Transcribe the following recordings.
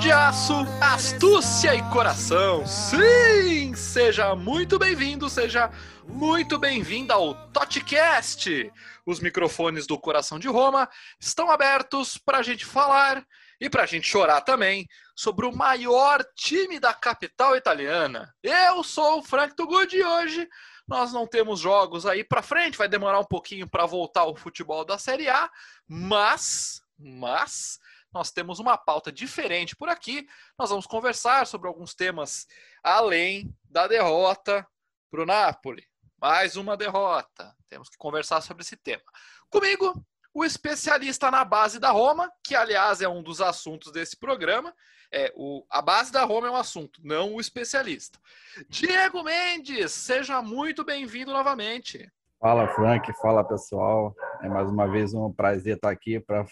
De aço, astúcia e coração. Sim! Seja muito bem-vindo, seja muito bem-vinda ao Totcast. Os microfones do Coração de Roma estão abertos para a gente falar e para a gente chorar também sobre o maior time da capital italiana. Eu sou o Frank Tugud e hoje nós não temos jogos aí para frente, vai demorar um pouquinho para voltar o futebol da Série A, mas, mas nós temos uma pauta diferente por aqui. Nós vamos conversar sobre alguns temas além da derrota para o Napoli. Mais uma derrota. Temos que conversar sobre esse tema. Comigo, o especialista na base da Roma, que aliás é um dos assuntos desse programa. É, o, a base da Roma é um assunto, não o especialista. Diego Mendes, seja muito bem-vindo novamente. Fala, Frank. Fala, pessoal. É mais uma vez um prazer estar aqui para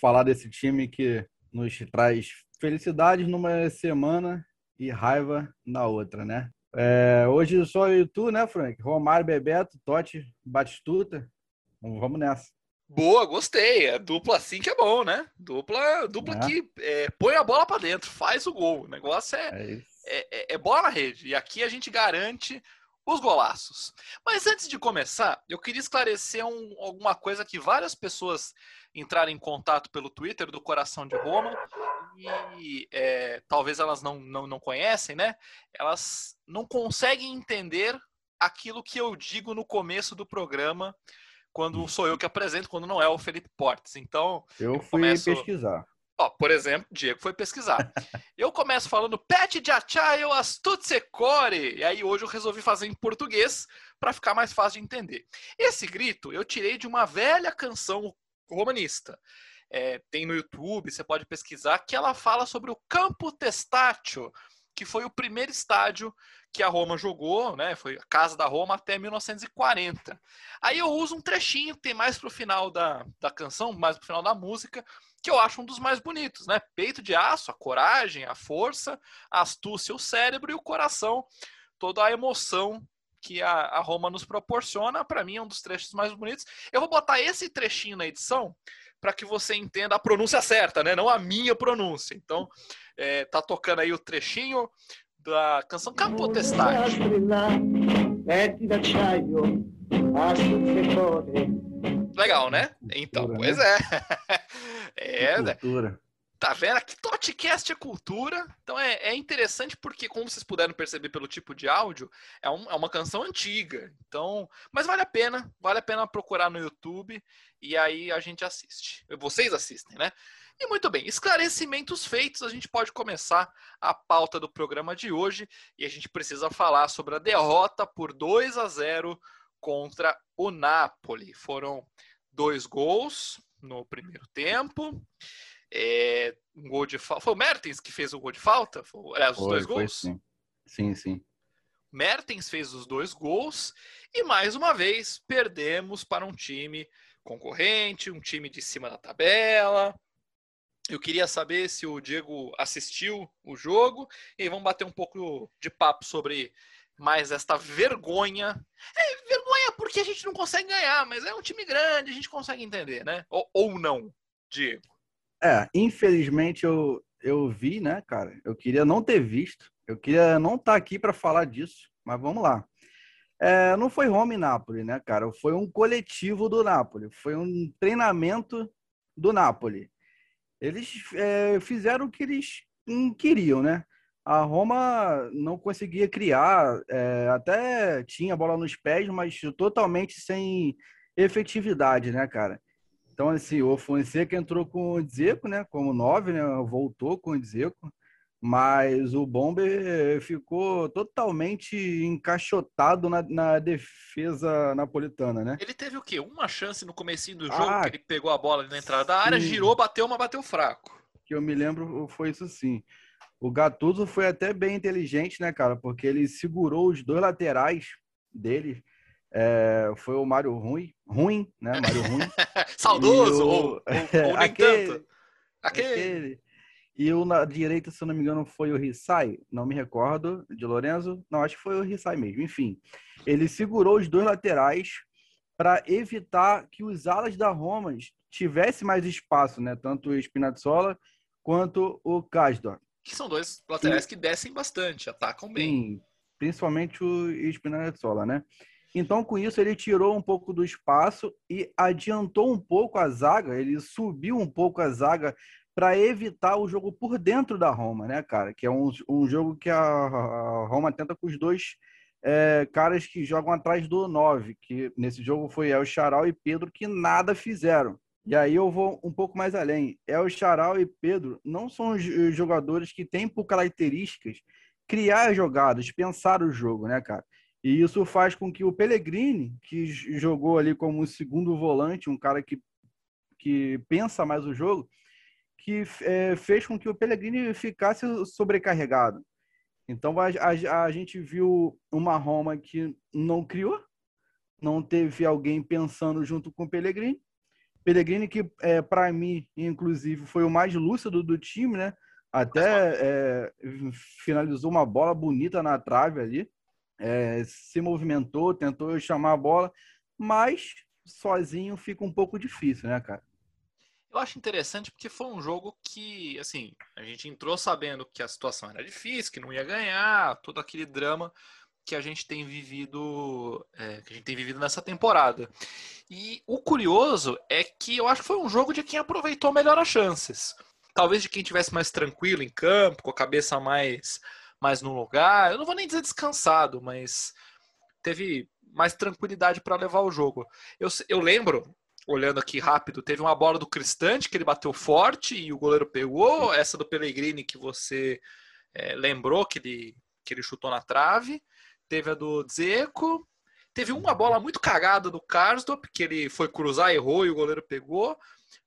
falar desse time que nos traz felicidades numa semana e raiva na outra, né? É, hoje só eu e tu, né, Frank? Romário, Bebeto, Totti, Batistuta. Então, vamos nessa. Boa, gostei. É dupla assim que é bom, né? Dupla, dupla é. que é, põe a bola para dentro, faz o gol. O negócio é, é, é, é bola na rede. E aqui a gente garante os golaços. Mas antes de começar, eu queria esclarecer um, alguma coisa que várias pessoas entraram em contato pelo Twitter do Coração de Roma e é, talvez elas não, não, não conhecem, né? Elas não conseguem entender aquilo que eu digo no começo do programa, quando sou eu que apresento, quando não é o Felipe Portes. Então. Eu, eu fui começo... pesquisar. Ó, por exemplo, Diego foi pesquisar. Eu começo falando Pet de Achaio Astutsecore. E aí hoje eu resolvi fazer em português para ficar mais fácil de entender. Esse grito eu tirei de uma velha canção romanista. É, tem no YouTube, você pode pesquisar, que ela fala sobre o Campo Testaccio, que foi o primeiro estádio que a Roma jogou, né? Foi a casa da Roma até 1940. Aí eu uso um trechinho que tem mais pro final da, da canção, mais pro final da música, que eu acho um dos mais bonitos, né? Peito de aço, a coragem, a força, a astúcia, o cérebro e o coração, toda a emoção que a, a Roma nos proporciona, para mim é um dos trechos mais bonitos. Eu vou botar esse trechinho na edição para que você entenda a pronúncia certa, né? Não a minha pronúncia. Então, é, tá tocando aí o trechinho da canção Capotestade. Legal, né? Então, pois né? é. é, né? cultura. Tá vendo? Aqui Totcast é cultura. Então é, é interessante porque, como vocês puderam perceber pelo tipo de áudio, é, um, é uma canção antiga. Então, mas vale a pena, vale a pena procurar no YouTube e aí a gente assiste. Vocês assistem, né? E muito bem, esclarecimentos feitos, a gente pode começar a pauta do programa de hoje e a gente precisa falar sobre a derrota por 2 a 0 contra o Napoli. Foram dois gols no primeiro tempo. É, um gol de falta. Foi o Mertens que fez o gol de falta? Foi, aliás, os foi, dois gols? sim. sim, sim. Mertens fez os dois gols e mais uma vez perdemos para um time concorrente, um time de cima da tabela. Eu queria saber se o Diego assistiu o jogo e vamos bater um pouco de papo sobre mais esta vergonha. É porque a gente não consegue ganhar, mas é um time grande, a gente consegue entender, né? Ou, ou não, Diego. É, infelizmente eu, eu vi, né, cara? Eu queria não ter visto, eu queria não estar tá aqui para falar disso, mas vamos lá. É, não foi Roma e Nápoles, né, cara? Foi um coletivo do Nápoles, foi um treinamento do Nápoles. Eles é, fizeram o que eles queriam, né? A Roma não conseguia criar, é, até tinha bola nos pés, mas totalmente sem efetividade, né, cara? Então, assim, o Fonseca entrou com o Dzeko, né, como nove, né, voltou com o Dzeko, mas o Bomber ficou totalmente encaixotado na, na, defesa napolitana, né? Ele teve o quê? Uma chance no comecinho do jogo, ah, que ele pegou a bola na entrada da área, girou, bateu, mas bateu fraco. Que eu me lembro foi isso sim. O Gattuso foi até bem inteligente, né, cara? Porque ele segurou os dois laterais dele. É, foi o Mário Ruim, ruim, né? Mário Ruim. Saudoso, o, ou, ou, ou aquele, aquele. aquele. E o na direita, se eu não me engano, foi o Rissai, não me recordo, de Lorenzo. Não, acho que foi o Rissai mesmo. Enfim, ele segurou os dois laterais para evitar que os alas da Roma tivessem mais espaço, né? Tanto o Spinazzola quanto o Kasdor. Que são dois laterais e... que descem bastante, atacam bem. Sim, principalmente o Spinazzola, né? Então, com isso, ele tirou um pouco do espaço e adiantou um pouco a zaga, ele subiu um pouco a zaga para evitar o jogo por dentro da Roma, né, cara? Que é um, um jogo que a, Roma tenta com os dois é, caras que jogam atrás do 9, que nesse jogo foi El Charal e Pedro, que nada fizeram. E aí eu vou um pouco mais além. El Charal e Pedro não são os jogadores que têm por características criar jogadas, pensar o jogo, né, cara? E isso faz com que o Pellegrini, que jogou ali como segundo volante, um cara que, que pensa mais o jogo, que é, fez com que o Pellegrini ficasse sobrecarregado. Então a, a, a, gente viu uma Roma que não criou, não teve alguém pensando junto com o Pellegrini. Pellegrini que, é, para mim, inclusive, foi o mais lúcido do time, né? Até é, finalizou uma bola bonita na trave ali é, se movimentou, tentou chamar a bola, mas sozinho fica um pouco difícil, né, cara? Eu acho interessante porque foi um jogo que, assim, a gente entrou sabendo que a situação era difícil, que não ia ganhar, todo aquele drama que a gente tem vivido, é, que a gente tem vivido nessa temporada. E o curioso é que eu acho que foi um jogo de quem aproveitou melhor as chances. Talvez de quem tivesse mais tranquilo em campo, com a cabeça mais mais no lugar. Eu não vou nem dizer descansado, mas teve mais tranquilidade para levar o jogo. Eu, eu lembro, olhando aqui rápido, teve uma bola do Cristante que ele bateu forte e o goleiro pegou. Essa do Pellegrini que você é, lembrou que ele, que ele chutou na trave. Teve a do Zeco. Teve uma bola muito cagada do Karsdorp, que ele foi cruzar, errou e o goleiro pegou.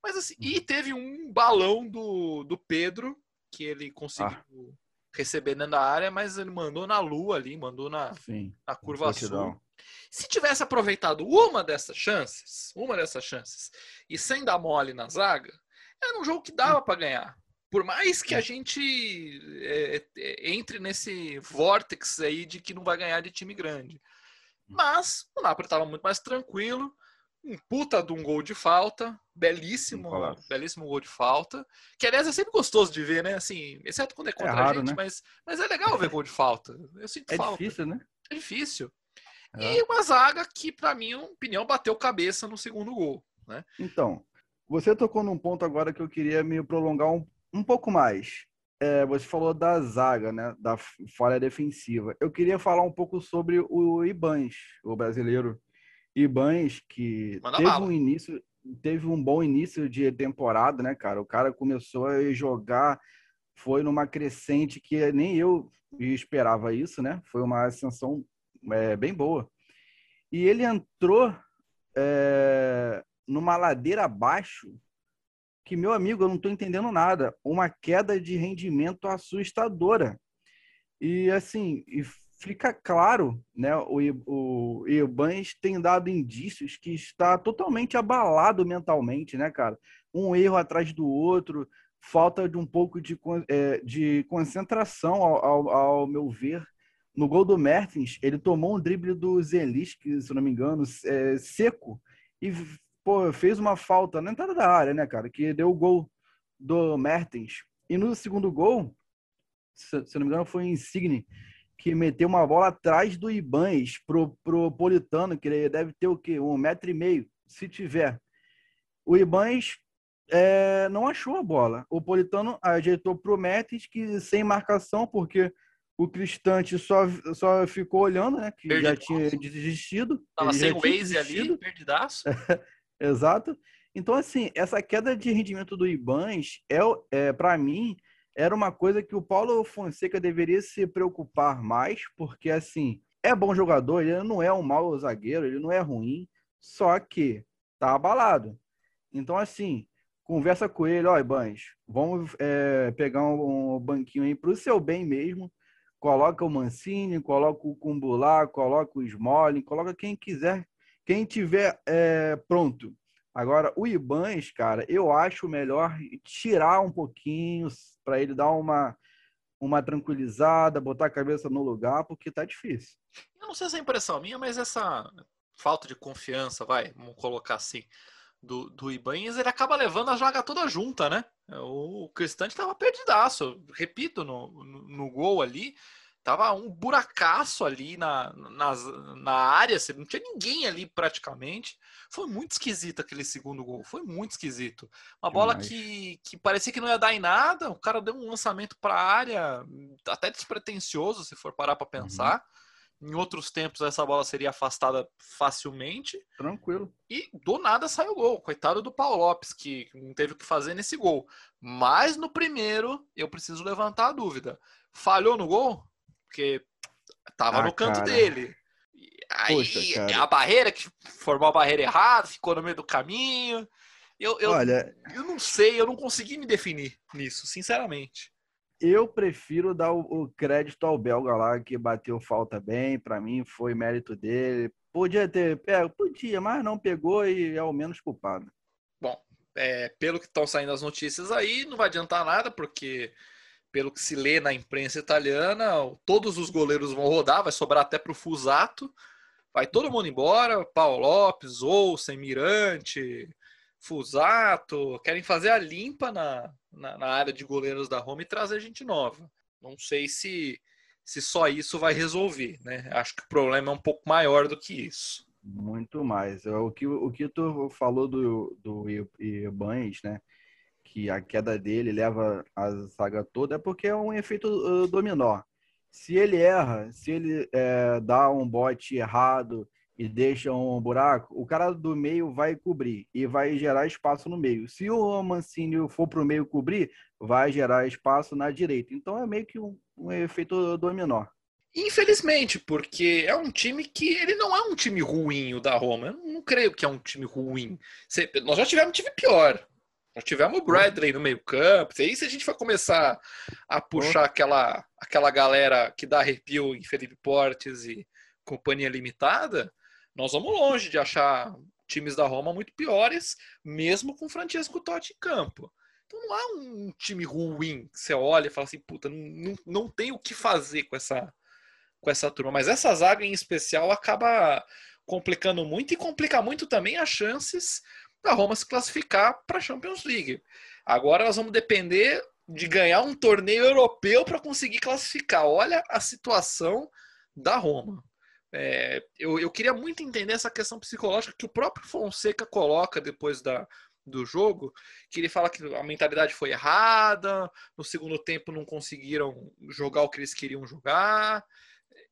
Mas assim, e teve um balão do, do Pedro, que ele conseguiu ah receber dentro da área, mas ele mandou na lua ali, mandou na, Sim, na curva sul. Se tivesse aproveitado uma dessas chances, uma dessas chances, e sem dar mole na zaga, era um jogo que dava para ganhar. Por mais que a gente é, é, entre nesse vortex aí de que não vai ganhar de time grande. Mas o Napoli estava muito mais tranquilo, um puta de um gol de falta, belíssimo, belíssimo gol de falta, que aliás é sempre gostoso de ver, né? Assim, exceto quando é contra é raro, a gente, né? mas, mas é legal ver gol de falta. Eu sinto é falta. É difícil, né? É difícil. É. E uma zaga que, para mim, opinião, bateu cabeça no segundo gol, né? Então, você tocou num ponto agora que eu queria me prolongar um, um pouco mais. É, você falou da zaga, né? Da falha defensiva. Eu queria falar um pouco sobre o Ibans, o brasileiro Ibans, que Manda teve bala. um início, teve um bom início de temporada, né, cara? O cara começou a jogar, foi numa crescente que nem eu esperava isso, né? Foi uma ascensão é, bem boa. E ele entrou é, numa ladeira abaixo que, meu amigo, eu não estou entendendo nada. Uma queda de rendimento assustadora. E assim, fica claro, né? O, o Ibans tem dado indícios que está totalmente abalado mentalmente, né, cara? Um erro atrás do outro, falta de um pouco de, é, de concentração, ao, ao, ao, meu ver. No gol do Mertens, ele tomou um drible do Zelinski, se não me engano, é, seco, e pô, fez uma falta na entrada da área, né, cara? Que deu o gol do Mertens. E no segundo gol, se, se não me engano, foi o Insigne que meteu uma bola atrás do Ibães pro, pro Politano, que ele deve ter o quê? Um metro e meio, se tiver. O Ibães é, não achou a bola. O Politano ajeitou pro Metis, que sem marcação, porque o Cristante só, só ficou olhando, né? Que já tinha desistido. Tava sem o Waze ali, perdidaço. Exato. Então, assim, essa queda de rendimento do Ibães é, é para mim, era uma coisa que o Paulo Fonseca deveria se preocupar mais, porque assim, é bom jogador, ele não é um mau zagueiro, ele não é ruim, só que tá abalado. Então, assim, conversa com ele, ó, Ibans, vamos é, pegar um, um, banquinho aí pro seu bem mesmo, coloca o Mancini, coloca o Cumbulá, coloca o Smalling, coloca quem quiser, quem tiver é, pronto. Agora, o Ibans, cara, eu acho melhor tirar um pouquinho para ele dar uma, uma tranquilizada, botar a cabeça no lugar, porque tá difícil. Eu não sei se é impressão minha, mas essa falta de confiança, vai, vamos colocar assim, do, do Ibanez, ele acaba levando a joga toda junta, né? O Cristante estava perdidaço. Repito, no, no, no, gol ali, tava um buracaço ali na, na, na área, não tinha ninguém ali praticamente. Foi muito esquisito aquele segundo gol, foi muito esquisito. Uma bola que, que parecia que não ia dar em nada, o cara deu um lançamento para a área, até despretensioso, se for parar para uhum. pensar. Uhum. Em outros tempos, essa bola seria afastada facilmente. Tranquilo. E do nada saiu o gol. Coitado do Paulo Lopes, que não teve o que fazer nesse gol. Mas no primeiro, eu preciso levantar a dúvida. Falhou no gol? Porque tava ah, no canto cara. dele. Aí Poxa, a barreira que formou a barreira errada, ficou no meio do caminho. Eu, eu, Olha, eu não sei, eu não consegui me definir nisso, sinceramente. Eu prefiro dar o, o crédito ao belga lá, que bateu falta bem. Para mim, foi mérito dele. Podia ter pego, podia, mas não pegou e é o menos culpado. Bom, é, pelo que estão saindo as notícias aí, não vai adiantar nada, porque pelo que se lê na imprensa italiana, todos os goleiros vão rodar, vai sobrar até para o Fusato. Vai todo mundo embora, Paulo Lopes, Olsen, Mirante, Fusato, querem fazer a limpa na, na, na, área de goleiros da Roma e trazer gente nova. Não sei se, se só isso vai resolver, né? Acho que o problema é um pouco maior do que isso. Muito mais. É o que, o que tu falou do, do Ibanez, né? Que a queda dele leva a saga toda, é porque é um efeito dominó. Se ele erra, se ele é, dá um bote errado, e deixa um buraco, o cara do meio vai cobrir e vai gerar espaço no meio. Se o Mancini for para o meio cobrir, vai gerar espaço na direita. Então é meio que um, um efeito dominó. Infelizmente, porque é um time que ele não é um time ruim, o da Roma. Eu não creio que é um time ruim. Nós já tivemos um time pior. Nós tivemos o Bradley no meio-campo. E aí, se a gente for começar a puxar aquela, aquela galera que dá arrepio em Felipe Portes e companhia limitada, nós vamos longe de achar times da Roma muito piores, mesmo com Francesco Totti em campo. Então não há um time ruim que você olha e fala assim, puta, não, não tem o que fazer com essa, com essa turma. Mas essa zaga em especial acaba complicando muito e complica muito também as chances da Roma se classificar para a Champions League. Agora nós vamos depender de ganhar um torneio europeu para conseguir classificar. Olha a situação da Roma. É, eu, eu queria muito entender essa questão psicológica que o próprio Fonseca coloca depois da, do jogo, que ele fala que a mentalidade foi errada, no segundo tempo não conseguiram jogar o que eles queriam jogar.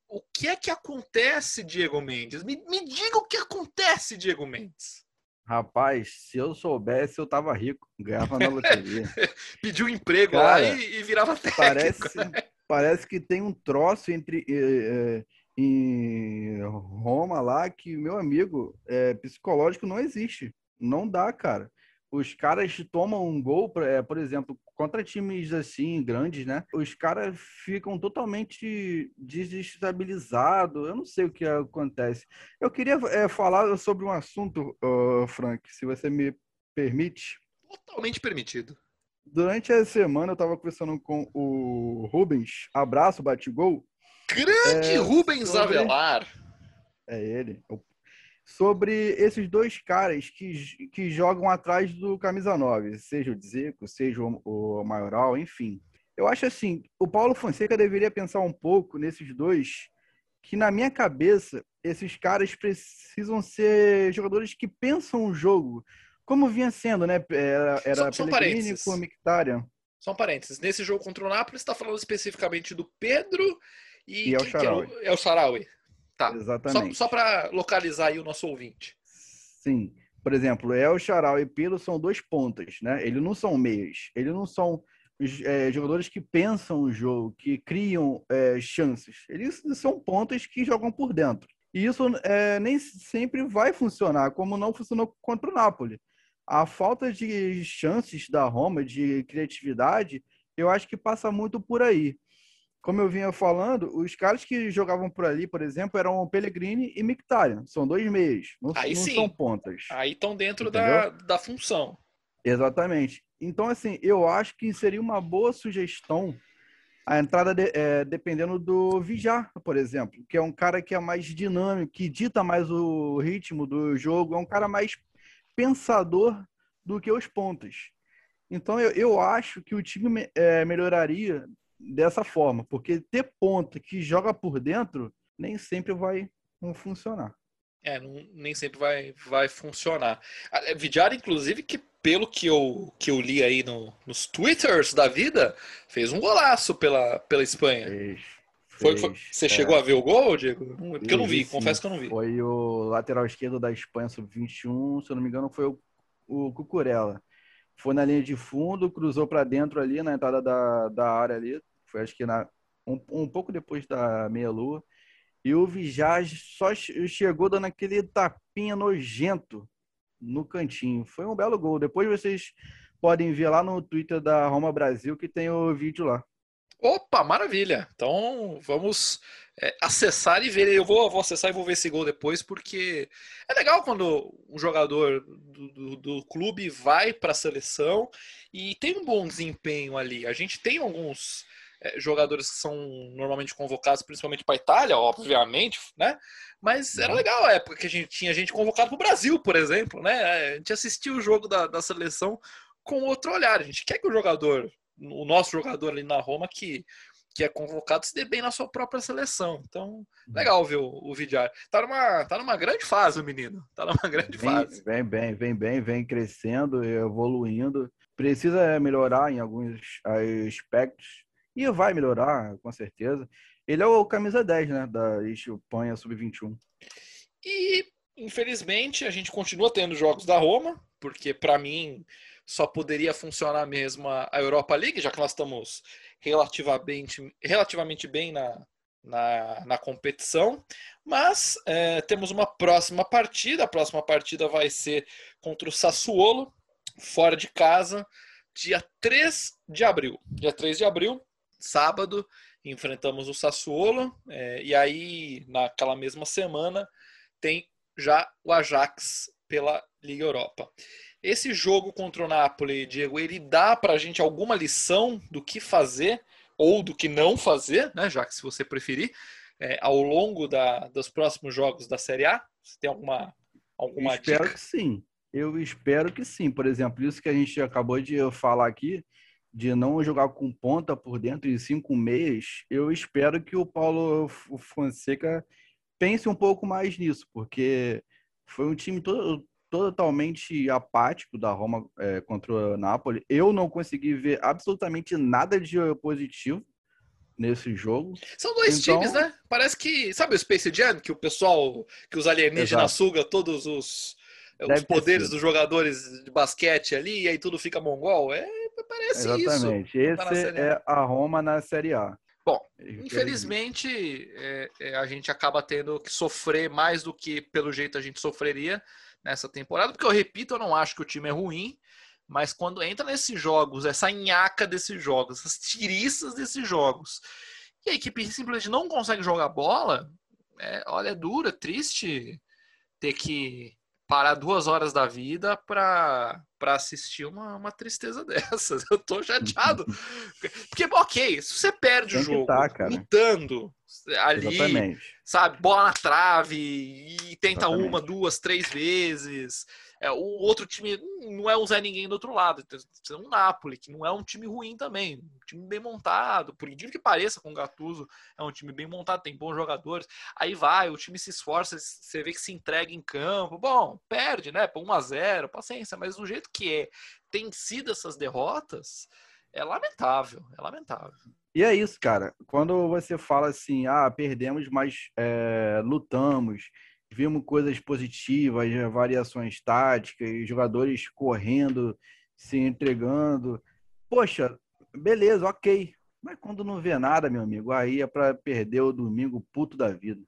O que é que acontece, Diego Mendes? Me, me diga o que acontece, Diego Mendes. Rapaz, se eu soubesse, eu tava rico, ganhava na loteria. Pediu emprego Cara, lá e, e, virava técnico. Parece, parece que tem um troço entre. Eh, eh, em Roma lá que, meu amigo, é, psicológico não existe. Não dá, cara. Os caras tomam um gol, é, por exemplo, contra times assim, grandes, né? Os caras ficam totalmente desestabilizados. Eu não sei o que acontece. Eu queria é, falar sobre um assunto, uh, Frank, se você me permite. Totalmente permitido. Durante a semana eu estava conversando com o Rubens, abraço, bate gol. Grande é, Rubens sobre... Avelar. É ele. Sobre esses dois caras que, que jogam atrás do camisa 9, seja o Dzeko, seja o, o Maioral, enfim. Eu acho assim, o Paulo Fonseca deveria pensar um pouco nesses dois, que na minha cabeça, esses caras precisam ser jogadores que pensam o jogo, como vinha sendo, né? Era, era só, Pellegrini com. Só um parênteses. Nesse jogo contra o Napoli, está falando especificamente do Pedro e, e é o Sharawi. É o, é o Sharawi. Tá. Exatamente. Só, só para localizar aí o nosso ouvinte. Sim. Por exemplo, El Charal e Pelo são dois pontas, né? Eles não são meios. Eles não são é, jogadores que pensam o jogo, que criam é, chances. Eles são pontas que jogam por dentro. E isso é, nem sempre vai funcionar, como não funcionou contra o Napoli. A falta de chances da Roma, de criatividade, eu acho que passa muito por aí como eu vinha falando, os caras que jogavam por ali, por exemplo, eram Pellegrini e Mkhitaryan. São dois meios, não, Aí não sim. são pontas. Aí estão dentro da, da função. Exatamente. Então, assim, eu acho que seria uma boa sugestão a entrada de, é, dependendo do Vijar, por exemplo, que é um cara que é mais dinâmico, que dita mais o ritmo do jogo, é um cara mais pensador do que os pontos. Então eu, eu acho que o time é, melhoraria dessa forma, porque ter ponta que joga por dentro nem sempre vai funcionar. É, não, nem sempre vai, vai funcionar. É, Vidiar, inclusive, que pelo que eu, que eu li aí no, nos twitters da vida, fez um golaço pela, pela Espanha. Fez, foi, foi, você é. chegou a ver o gol, Diego? Porque eu não vi, sim. confesso que eu não vi. Foi o lateral esquerdo da Espanha sub-21, se eu não me engano, foi o, o Cucurella. Foi na linha de fundo, cruzou para dentro ali, na entrada da, da área ali. Foi acho que na, um, um pouco depois da meia-lua. E o Vijay só chegou dando aquele tapinha nojento no cantinho. Foi um belo gol. Depois vocês podem ver lá no Twitter da Roma Brasil que tem o vídeo lá. Opa, maravilha! Então vamos é, acessar e ver. Eu vou, vou, acessar e vou ver esse gol depois, porque é legal quando um jogador do, do, do clube vai para a seleção e tem um bom desempenho ali. A gente tem alguns jogadores que são normalmente convocados, principalmente para a Itália, obviamente, né? Mas era uhum. legal a época que a gente tinha gente convocada para o Brasil, por exemplo, né? A gente assistia o jogo da, da seleção com outro olhar. A gente quer que o jogador, o nosso jogador ali na Roma, que que é convocado se dê bem na sua própria seleção. Então, uhum. legal ver o, o Vidiar. Tá numa, tá numa grande fase o menino. Tá numa grande vem, fase. Vem bem, vem bem, vem crescendo, evoluindo. Precisa melhorar em alguns aspectos, e vai melhorar, com certeza. Ele é o camisa 10, né, da Espanha Sub-21. E, infelizmente, a gente continua tendo jogos da Roma, porque, para mim, só poderia funcionar mesmo a Europa League, já que nós estamos relativamente, relativamente bem na, na, na competição. Mas é, temos uma próxima partida. A próxima partida vai ser contra o Sassuolo, fora de casa, dia 3 de abril. Dia 3 de abril, sábado, enfrentamos o Sassuolo, é, e aí, naquela mesma semana, tem já o Ajax pela Liga Europa. Esse jogo contra o Napoli, Diego, ele dá para a gente alguma lição do que fazer ou do que não fazer, né, já que se você preferir, é, ao longo da, dos próximos jogos da Série A? Você tem alguma, alguma espero dica? que sim. Eu espero que sim. Por exemplo, isso que a gente acabou de falar aqui, de não jogar com ponta por dentro e sim com meias, eu espero que o Paulo Fonseca pense um pouco mais nisso, porque foi um time todo, totalmente apático da Roma é, contra o Napoli. Eu não consegui ver absolutamente nada de positivo nesse jogo. São dois então... times, né? Parece que. Sabe o Space Jam? Que o pessoal, que os alienígenas sugam todos os, os poderes dos jogadores de basquete ali, e aí tudo fica mongol? É Parece Exatamente. isso. Exatamente. Esse é a Roma na Série A. Bom, infelizmente é, é, a gente acaba tendo que sofrer mais do que pelo jeito a gente sofreria nessa temporada, porque eu repito, eu não acho que o time é ruim, mas quando entra nesses jogos, essa nhaca desses jogos, essas tiriças desses jogos, e a equipe simplesmente não consegue jogar bola, é, olha, é duro, é triste ter que parar duas horas da vida para assistir uma, uma tristeza dessas. Eu tô chateado. Porque, ok, se você perde Tem o jogo tá, lutando ali, Exatamente. sabe, bola na trave e tenta Exatamente. uma, duas, três vezes, é, o outro time não é um Zé Ninguém do outro lado. Tem um Napoli, que não é um time ruim também. Um time bem montado. Por incrível que pareça, com o Gattuso, é um time bem montado, tem bons jogadores. Aí vai, o time se esforça, você vê que se entrega em campo. Bom, perde, né? Por 1 a 0 paciência. Mas do jeito que é, tem sido essas derrotas, é lamentável. É lamentável. E é isso, cara. Quando você fala assim, ah, perdemos, mas é, lutamos vimos coisas positivas, variações táticas, jogadores correndo, se entregando. Poxa, beleza, ok. Mas quando não vê nada, meu amigo, aí é para perder o domingo puto da vida.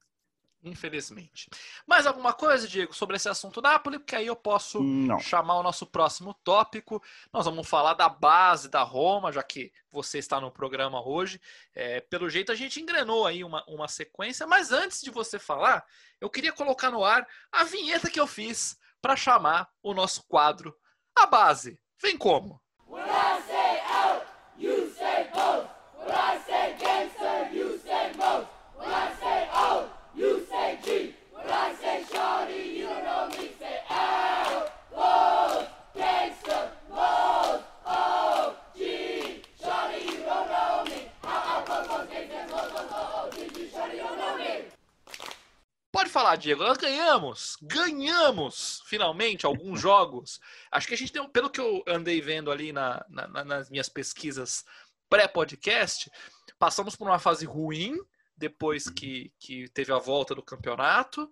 Infelizmente. Mais alguma coisa, Diego, sobre esse assunto Napoli? Porque aí eu posso Não. chamar o nosso próximo tópico. Nós vamos falar da base da Roma, já que você está no programa hoje. É, pelo jeito, a gente engrenou aí uma, uma sequência. Mas antes de você falar, eu queria colocar no ar a vinheta que eu fiz para chamar o nosso quadro A Base. Vem como? When I say out, you say both. When I say gangster, you say most. When I say out, you say G. When I say shorty, you don't know me. Say out, both, gangster, most, lá, Diego. Nós ganhamos, ganhamos finalmente alguns jogos. Acho que a gente tem, pelo que eu andei vendo ali na, na, nas minhas pesquisas pré-podcast, passamos por uma fase ruim depois que, que teve a volta do campeonato.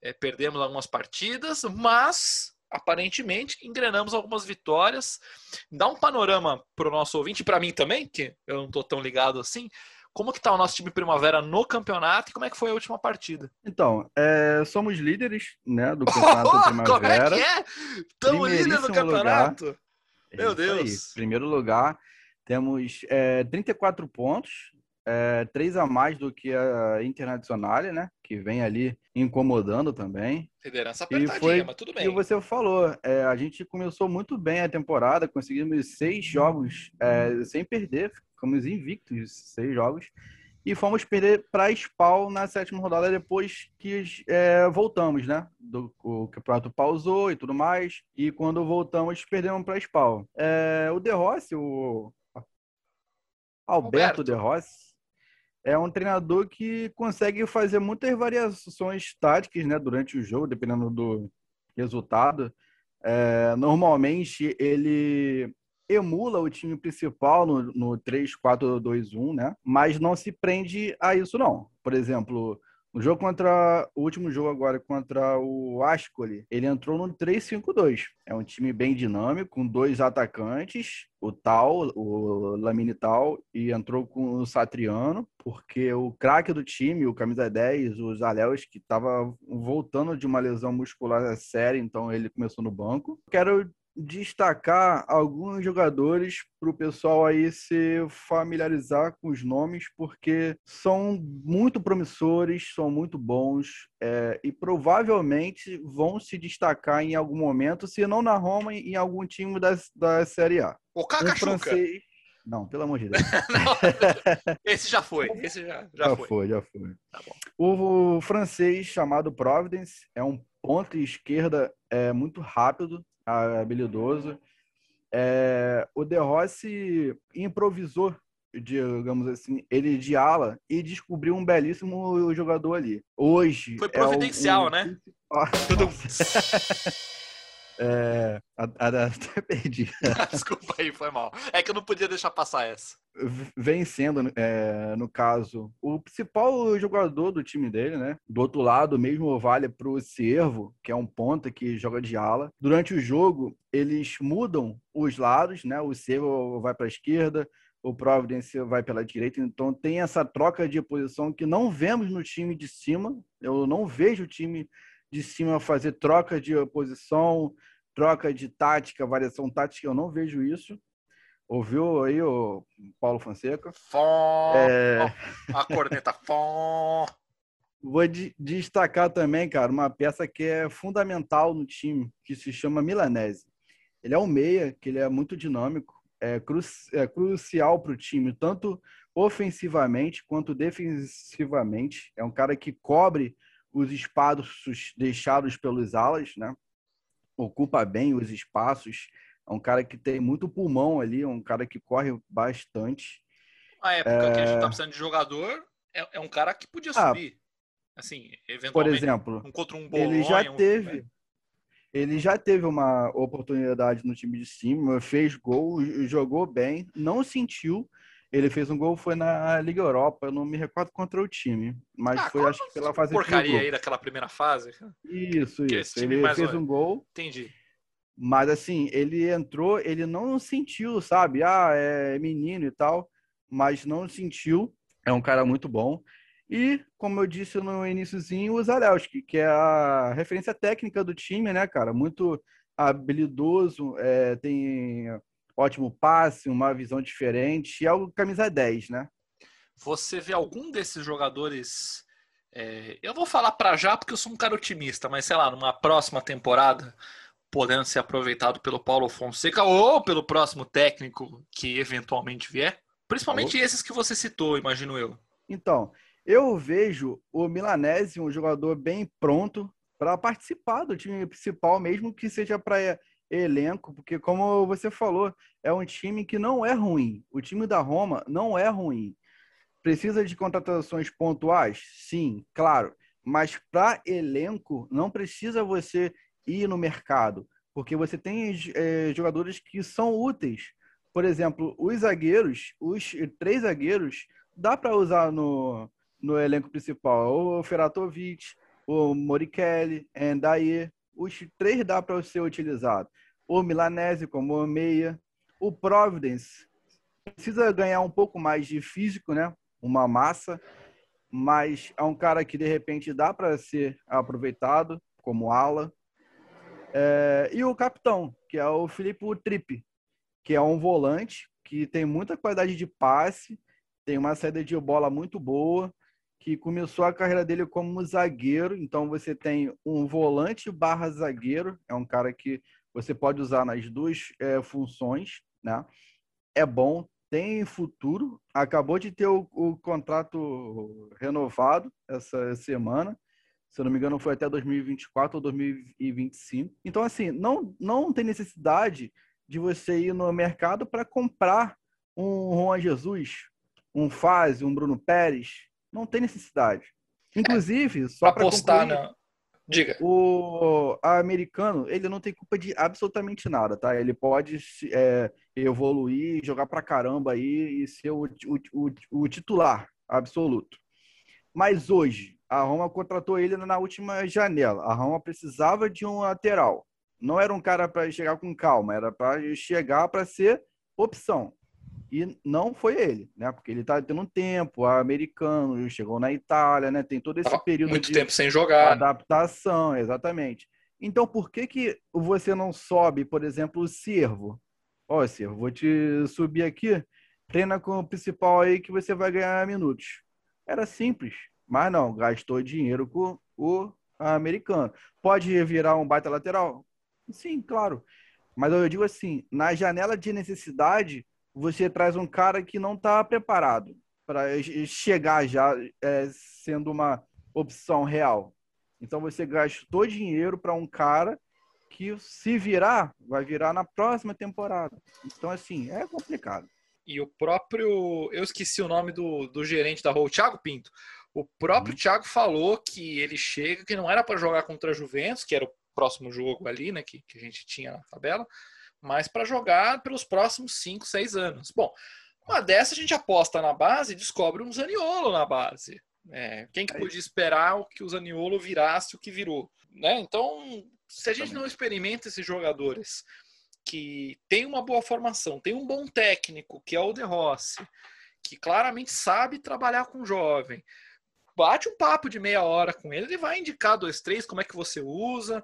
É, perdemos algumas partidas, mas aparentemente engrenamos algumas vitórias. Dá um panorama para o nosso ouvinte, para mim também, que eu não estou tão ligado assim. Como que está o nosso time Primavera no campeonato e como é que foi a última partida? Então, é, somos líderes né, do campeonato oh, Primavera. Como é que é? Estamos líderes do campeonato? Lugar. Meu Deus! Aí. Primeiro lugar, temos é, 34 pontos, é, três a mais do que a Internacional, né? Que vem ali incomodando também. Liderança apertadinha, e foi, mas tudo bem. E você falou, é, a gente começou muito bem a temporada, conseguimos seis jogos é, sem perder, ficamos invictos seis jogos. E fomos perder para Spawn na sétima rodada depois que é, voltamos, né? Do, o campeonato pausou e tudo mais. E quando voltamos, perdemos para Spawn. É, o De Rossi, o Alberto, Alberto. De Rossi, é um treinador que consegue fazer muitas variações táticas né, durante o jogo, dependendo do resultado. É, normalmente ele emula o time principal no, no 3-4-2-1, né? Mas não se prende a isso, não. Por exemplo, no jogo contra. O último jogo agora contra o Ascoli, ele entrou no 3-5-2. É um time bem dinâmico, com dois atacantes, o Tal, o Lamine Tal, e entrou com o Satriano, porque o craque do time, o camisa 10, o Zaléus, que estava voltando de uma lesão muscular séria, então ele começou no banco. Quero destacar alguns jogadores para o pessoal aí se familiarizar com os nomes, porque são muito promissores, são muito bons é, e provavelmente vão se destacar em algum momento, se não na Roma, em algum time da, da Série A. O Cacachuca. Um francês... Não, pelo amor de Deus. esse já foi. Esse já, já, já foi. foi. Já foi, tá o, francês chamado Providence é um ponta esquerda é, muito rápido, habilidoso. É, o De Rossi improvisou, digamos assim, ele de ala e descobriu um belíssimo jogador ali. Hoje. Foi providencial, é o, o... né? Tudo... É, até perdi. Desculpa aí, foi mal. É que eu não podia deixar passar essa. Vem sendo, é, no caso, o principal jogador do time dele, né? Do outro lado, mesmo vale para o Cervo, que é um ponta que joga de ala. Durante o jogo, eles mudam os lados, né? O Cervo vai para a esquerda, o Providence vai pela direita. Então tem essa troca de posição que não vemos no time de cima. Eu não vejo o time de cima fazer troca de posição, troca de tática, variação tática, eu não vejo isso. Ouviu aí o Paulo Fonseca? Fó, é... A corneta. Fó. Vou de destacar também, cara, uma peça que é fundamental no time, que se chama Milanese. Ele é um meia, que ele é muito dinâmico, é, cru é crucial para o time, tanto ofensivamente quanto defensivamente. É um cara que cobre os espaços deixados pelos alas, né? Ocupa bem os espaços. É um cara que tem muito pulmão ali, é um cara que corre bastante. Na época é... que a gente tá precisando de jogador, é, é um cara que podia ah, subir. Assim, eventualmente. Por exemplo, um contra um Bolonha, ele já teve. Um... Ele já teve uma oportunidade no time de cima, fez gol, jogou bem, não sentiu, ele fez um gol, foi na Liga Europa, eu não me recordo contra o time, mas ah, foi acho que pela fase porcaria aí daquela primeira fase. Isso, isso. Ele fez um gol. Entendi. Mas assim, ele entrou, ele não sentiu, sabe? Ah, é menino e tal, mas não sentiu. É um cara muito bom. E, como eu disse no iníciozinho, o Zalewski, que é a referência técnica do time, né, cara? Muito habilidoso, é, tem ótimo passe, uma visão diferente, e é o camisa 10, né? Você vê algum desses jogadores. É, eu vou falar para já porque eu sou um cara otimista, mas sei lá, numa próxima temporada, podendo ser aproveitado pelo Paulo Fonseca ou pelo próximo técnico que eventualmente vier? Principalmente esses que você citou, imagino eu. Então, eu vejo o Milanese um jogador bem pronto para participar do time principal, mesmo que seja para elenco, porque como você falou, é um time que não é ruim. O time da Roma não é ruim. Precisa de contratações pontuais? Sim, claro. mas para elenco não precisa você ir no mercado, porque você tem é, jogadores que são úteis. Por exemplo, os zagueiros, os três zagueiros, dá para usar no, no elenco principal. O Feratovic, o Morikeli, Endaye, os três dá para ser utilizado. O Milanese como o meia, o Providence precisa ganhar um pouco mais de físico, né? Uma massa, mas é um cara que de repente dá para ser aproveitado como ala. É, e o capitão, que é o Felipe Tripe, que é um volante que tem muita qualidade de passe, tem uma saída de bola muito boa, que começou a carreira dele como zagueiro. Então você tem um volante barra zagueiro, é um cara que você pode usar nas duas é, funções, né? É bom, tem futuro. Acabou de ter o, o contrato renovado essa semana. Se eu não me engano, foi até 2024 ou 2025. Então, assim, não, não tem necessidade de você ir no mercado para comprar um Juan Jesus, um Faz, um Bruno Pérez. Não tem necessidade. Inclusive, é, só para apostar na Diga. O americano, ele não tem culpa de absolutamente nada, tá? Ele pode é, evoluir, jogar pra caramba aí e ser o, o, o, o, titular absoluto. Mas hoje, a Roma contratou ele na última janela. A Roma precisava de um lateral. Não era um cara para chegar com calma, era para chegar para ser opção. E não foi ele, né? Porque ele tá tendo um tempo, americano, chegou na Itália, né? Tem todo esse período muito de tempo sem jogar. Adaptação, exatamente. Então, por que que você não sobe, por exemplo, o Servo? Ó, oh, Servo, vou te subir aqui, treina com o principal aí que você vai ganhar minutos. Era simples, mas não, gastou dinheiro com o americano. Pode virar um baita lateral? Sim, claro. Mas eu digo assim, na janela de necessidade, você traz um cara que não está preparado para chegar já é, sendo uma opção real. Então você gastou dinheiro para um cara que se virar, vai virar na próxima temporada. Então, assim, é complicado. E o próprio. Eu esqueci o nome do, do gerente da Rua, o Thiago Pinto. O próprio uhum. Thiago falou que ele chega, que não era para jogar contra a Juventus, que era o próximo jogo ali, né, que, que a gente tinha na tabela, mas para jogar pelos próximos 5, 6 anos. Bom, uma dessa a gente aposta na base e descobre um Zaniolo na base. É, quem que podia esperar que o Zaniolo virasse o que virou? Né? Então, se a gente não experimenta esses jogadores que tem uma boa formação, tem um bom técnico, que é o De Rossi, que claramente sabe trabalhar com jovem, bate um papo de meia hora com ele, ele vai indicar dois, três, como é que você usa,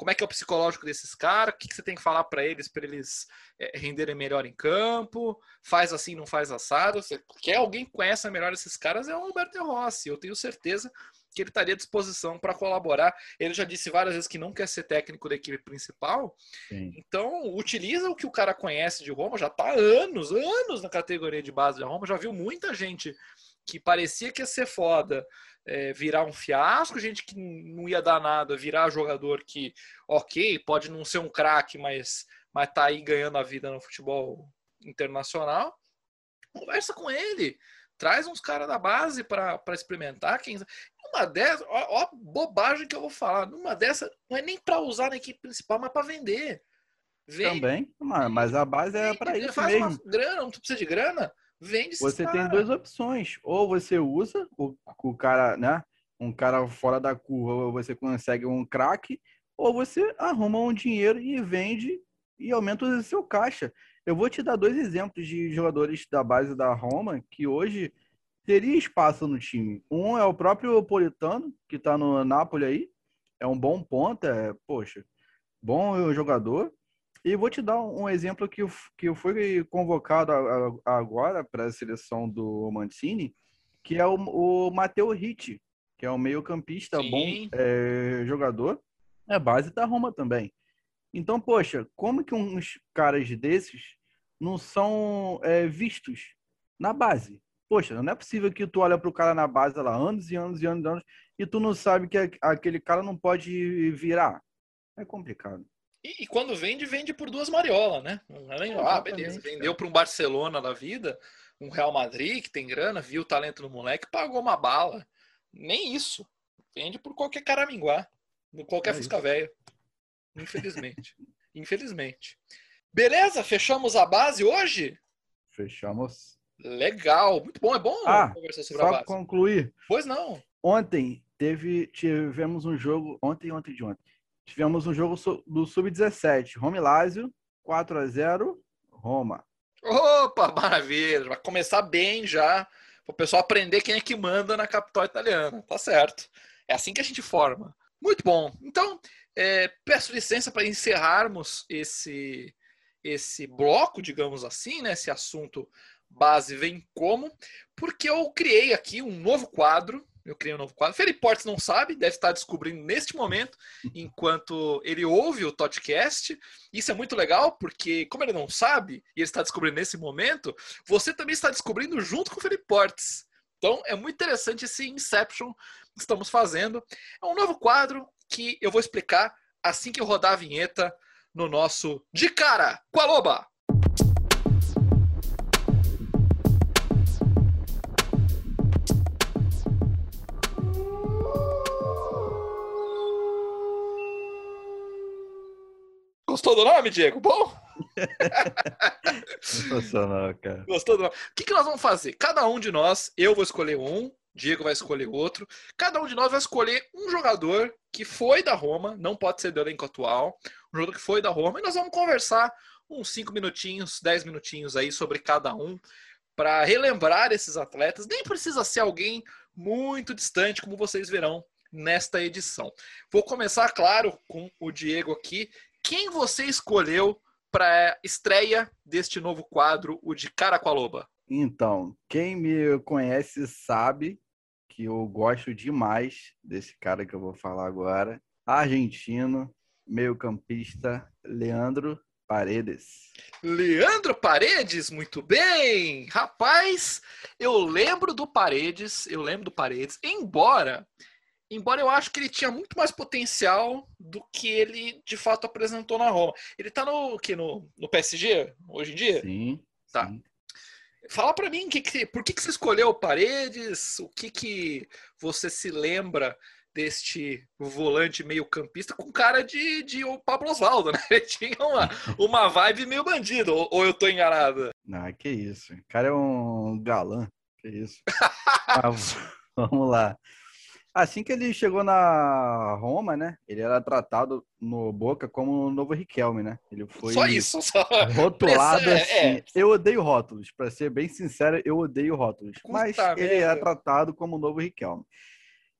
como é que é o psicológico desses caras, o que, que você tem que falar para eles para eles é, renderem melhor em campo, faz assim, não faz assado. Você quer alguém que conheça melhor esses caras é o Alberto Rossi. Eu tenho certeza que ele estaria à disposição para colaborar. Ele já disse várias vezes que não quer ser técnico da equipe principal. Sim. Então, utiliza o que o cara conhece de Roma, já está anos, anos na categoria de base de Roma, já viu muita gente que parecia que ia ser foda, é, virar um fiasco, gente que não ia dar nada, virar jogador que, ok, pode não ser um craque, mas, mas tá aí ganhando a vida no futebol internacional. Conversa com ele, traz uns caras da base para experimentar. Quem... Uma dessas, ó, ó, bobagem que eu vou falar, numa dessa, não é nem para usar na equipe principal, mas para vender. Vende, Também, mas a base é para isso faz mesmo. Uma grana, não precisa de grana Vende Você cara. tem duas opções. Ou você usa o, o cara, né? Um cara fora da curva, ou você consegue um craque, ou você arruma um dinheiro e vende e aumenta o seu caixa. Eu vou te dar dois exemplos de jogadores da base da Roma que hoje teria espaço no time. Um é o próprio Politano, que está no Napoli aí. É um bom ponta, é, poxa, bom jogador. E vou te dar um exemplo que, que foi convocado agora para a seleção do Mancini, que é o, o Matteo que é um meio-campista bom é, jogador, é base da Roma também. Então, poxa, como que uns caras desses não são é, vistos na base? Poxa, não é possível que tu olha para o cara na base lá anos e anos e anos e anos e tu não sabe que aquele cara não pode virar. É complicado. E, e, quando vende, vende por duas mariolas, né? Além, ah, beleza, vendeu para um Barcelona da vida, um Real Madrid que tem grana, viu o talento no moleque, pagou uma bala. Nem isso. Vende por qualquer caraminguá, qualquer É fusca velha. Infelizmente. Infelizmente. Beleza? Fechamos a base hoje? Fechamos. Legal. Muito bom. É bom Ah, conversar sobre a Só base. concluir. Pois não. Ontem teve, tivemos um jogo. Ontem, ontem de ontem. Tivemos um jogo do Sub-17. Rome Lazio, 4 a 0 Roma. Opa, maravilha. Vai começar bem já. Para o pessoal aprender quem é que manda na capital italiana. Tá certo. É assim que a gente forma. Muito bom. Então, é, peço licença para encerrarmos esse, esse bloco, digamos assim, né? Esse assunto base vem como, porque eu criei aqui um novo quadro. Eu criei um novo quadro. Felipe Portes não sabe, deve estar descobrindo neste momento, enquanto ele ouve o podcast. Isso é muito legal, porque como ele não sabe, e ele está descobrindo nesse momento, você também está descobrindo junto com o Felipe Portes. Então é muito interessante esse Inception que estamos fazendo. É um novo quadro que eu vou explicar assim que eu rodar a vinheta no nosso De Cara com a Loba. Gostou do nome, Diego? Bom? Sensacional, cara. Gostou do nome? O que, que nós vamos fazer? Cada um de nós, eu vou escolher um, Diego vai escolher outro. Cada um de nós vai escolher um jogador que foi da Roma, não pode ser do elenco atual, um jogador que foi da Roma, e nós vamos conversar uns 5 minutinhos, 10 minutinhos aí sobre cada um, para relembrar esses atletas. Nem precisa ser alguém muito distante, como vocês verão nesta edição. Vou começar, claro, com o Diego aqui. Quem você escolheu para estreia deste novo quadro, o de Cara com a Loba? Então, quem me conhece sabe que eu gosto demais desse cara que eu vou falar agora. Argentino, meio-campista, Leandro Paredes. Leandro Paredes, muito bem! Rapaz, eu lembro do Paredes, eu lembro do Paredes, embora embora eu acho que ele tinha muito mais potencial do que ele de fato apresentou na Roma. Ele tá no que no, no PSG hoje em dia? Sim. Tá. sim. Fala para mim, que que, por que, que você escolheu Paredes? O que, que você se lembra deste volante meio campista com cara de, de o Pablo Osvaldo, né? Ele tinha uma, uma vibe meio bandido, ou, ou eu tô enganado? Ah, que isso. O cara é um galã. Que isso. Ah, vamos lá. Assim que ele chegou na Roma, né? Ele era tratado no Boca como o novo Riquelme, né? Ele foi Só isso, só. rotulado assim. é. Eu odeio rótulos, para ser bem sincero, eu odeio rótulos. Puta Mas ele era tratado como o novo Riquelme.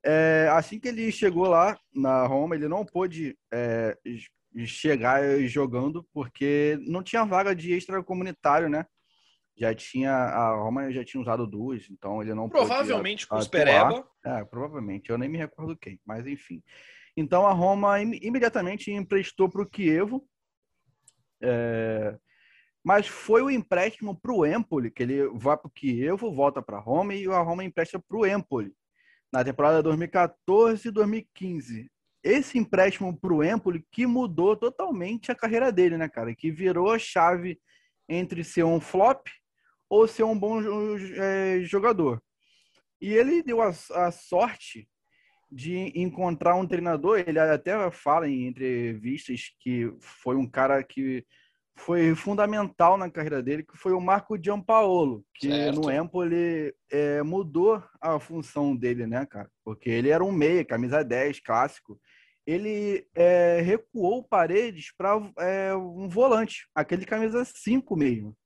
É, assim que ele chegou lá na Roma, ele não pôde é, chegar jogando porque não tinha vaga de extracomunitário, né? Já tinha a Roma já tinha usado duas, então ele não Provavelmente com os atuar. Pereba. É, provavelmente. Eu nem me recordo quem, mas enfim. Então a Roma im- imediatamente emprestou para o Kievo. é, Mas foi o empréstimo para o Empoli, que ele vai para o Kievo, volta para Roma e a Roma empresta para o Empoli na temporada 2014 e 2015. Esse empréstimo para o Empoli que mudou totalmente a carreira dele, né, cara? Que virou a chave entre ser um flop ou ser um bom eh, jogador. E ele deu a, a sorte de encontrar um treinador. Ele até fala em entrevistas que foi um cara que foi fundamental na carreira dele, que foi o Marco Giampaolo, que Certo. no Empoli é, mudou a função dele, né, cara? Porque ele era um meia, camisa 10, clássico. Ele é, recuou Paredes para um volante, aquele camisa 5 mesmo.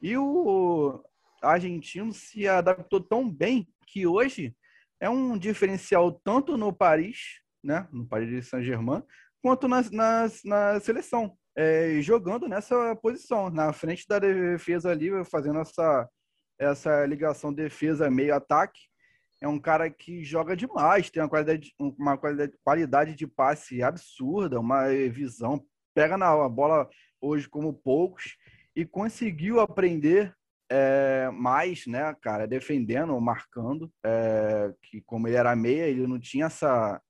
E o argentino se adaptou tão bem que hoje é um diferencial tanto no Paris, né, no Paris Saint-Germain, quanto na, na, na seleção, é, jogando nessa posição, na frente da defesa ali, fazendo essa, essa ligação defesa-meio-ataque. É um cara que joga demais, tem uma qualidade, uma qualidade, qualidade de passe absurda, uma visão, pega na bola hoje como poucos e conseguiu aprender é, mais, né, cara, defendendo, marcando, é, que como ele era meia, ele não tinha essa,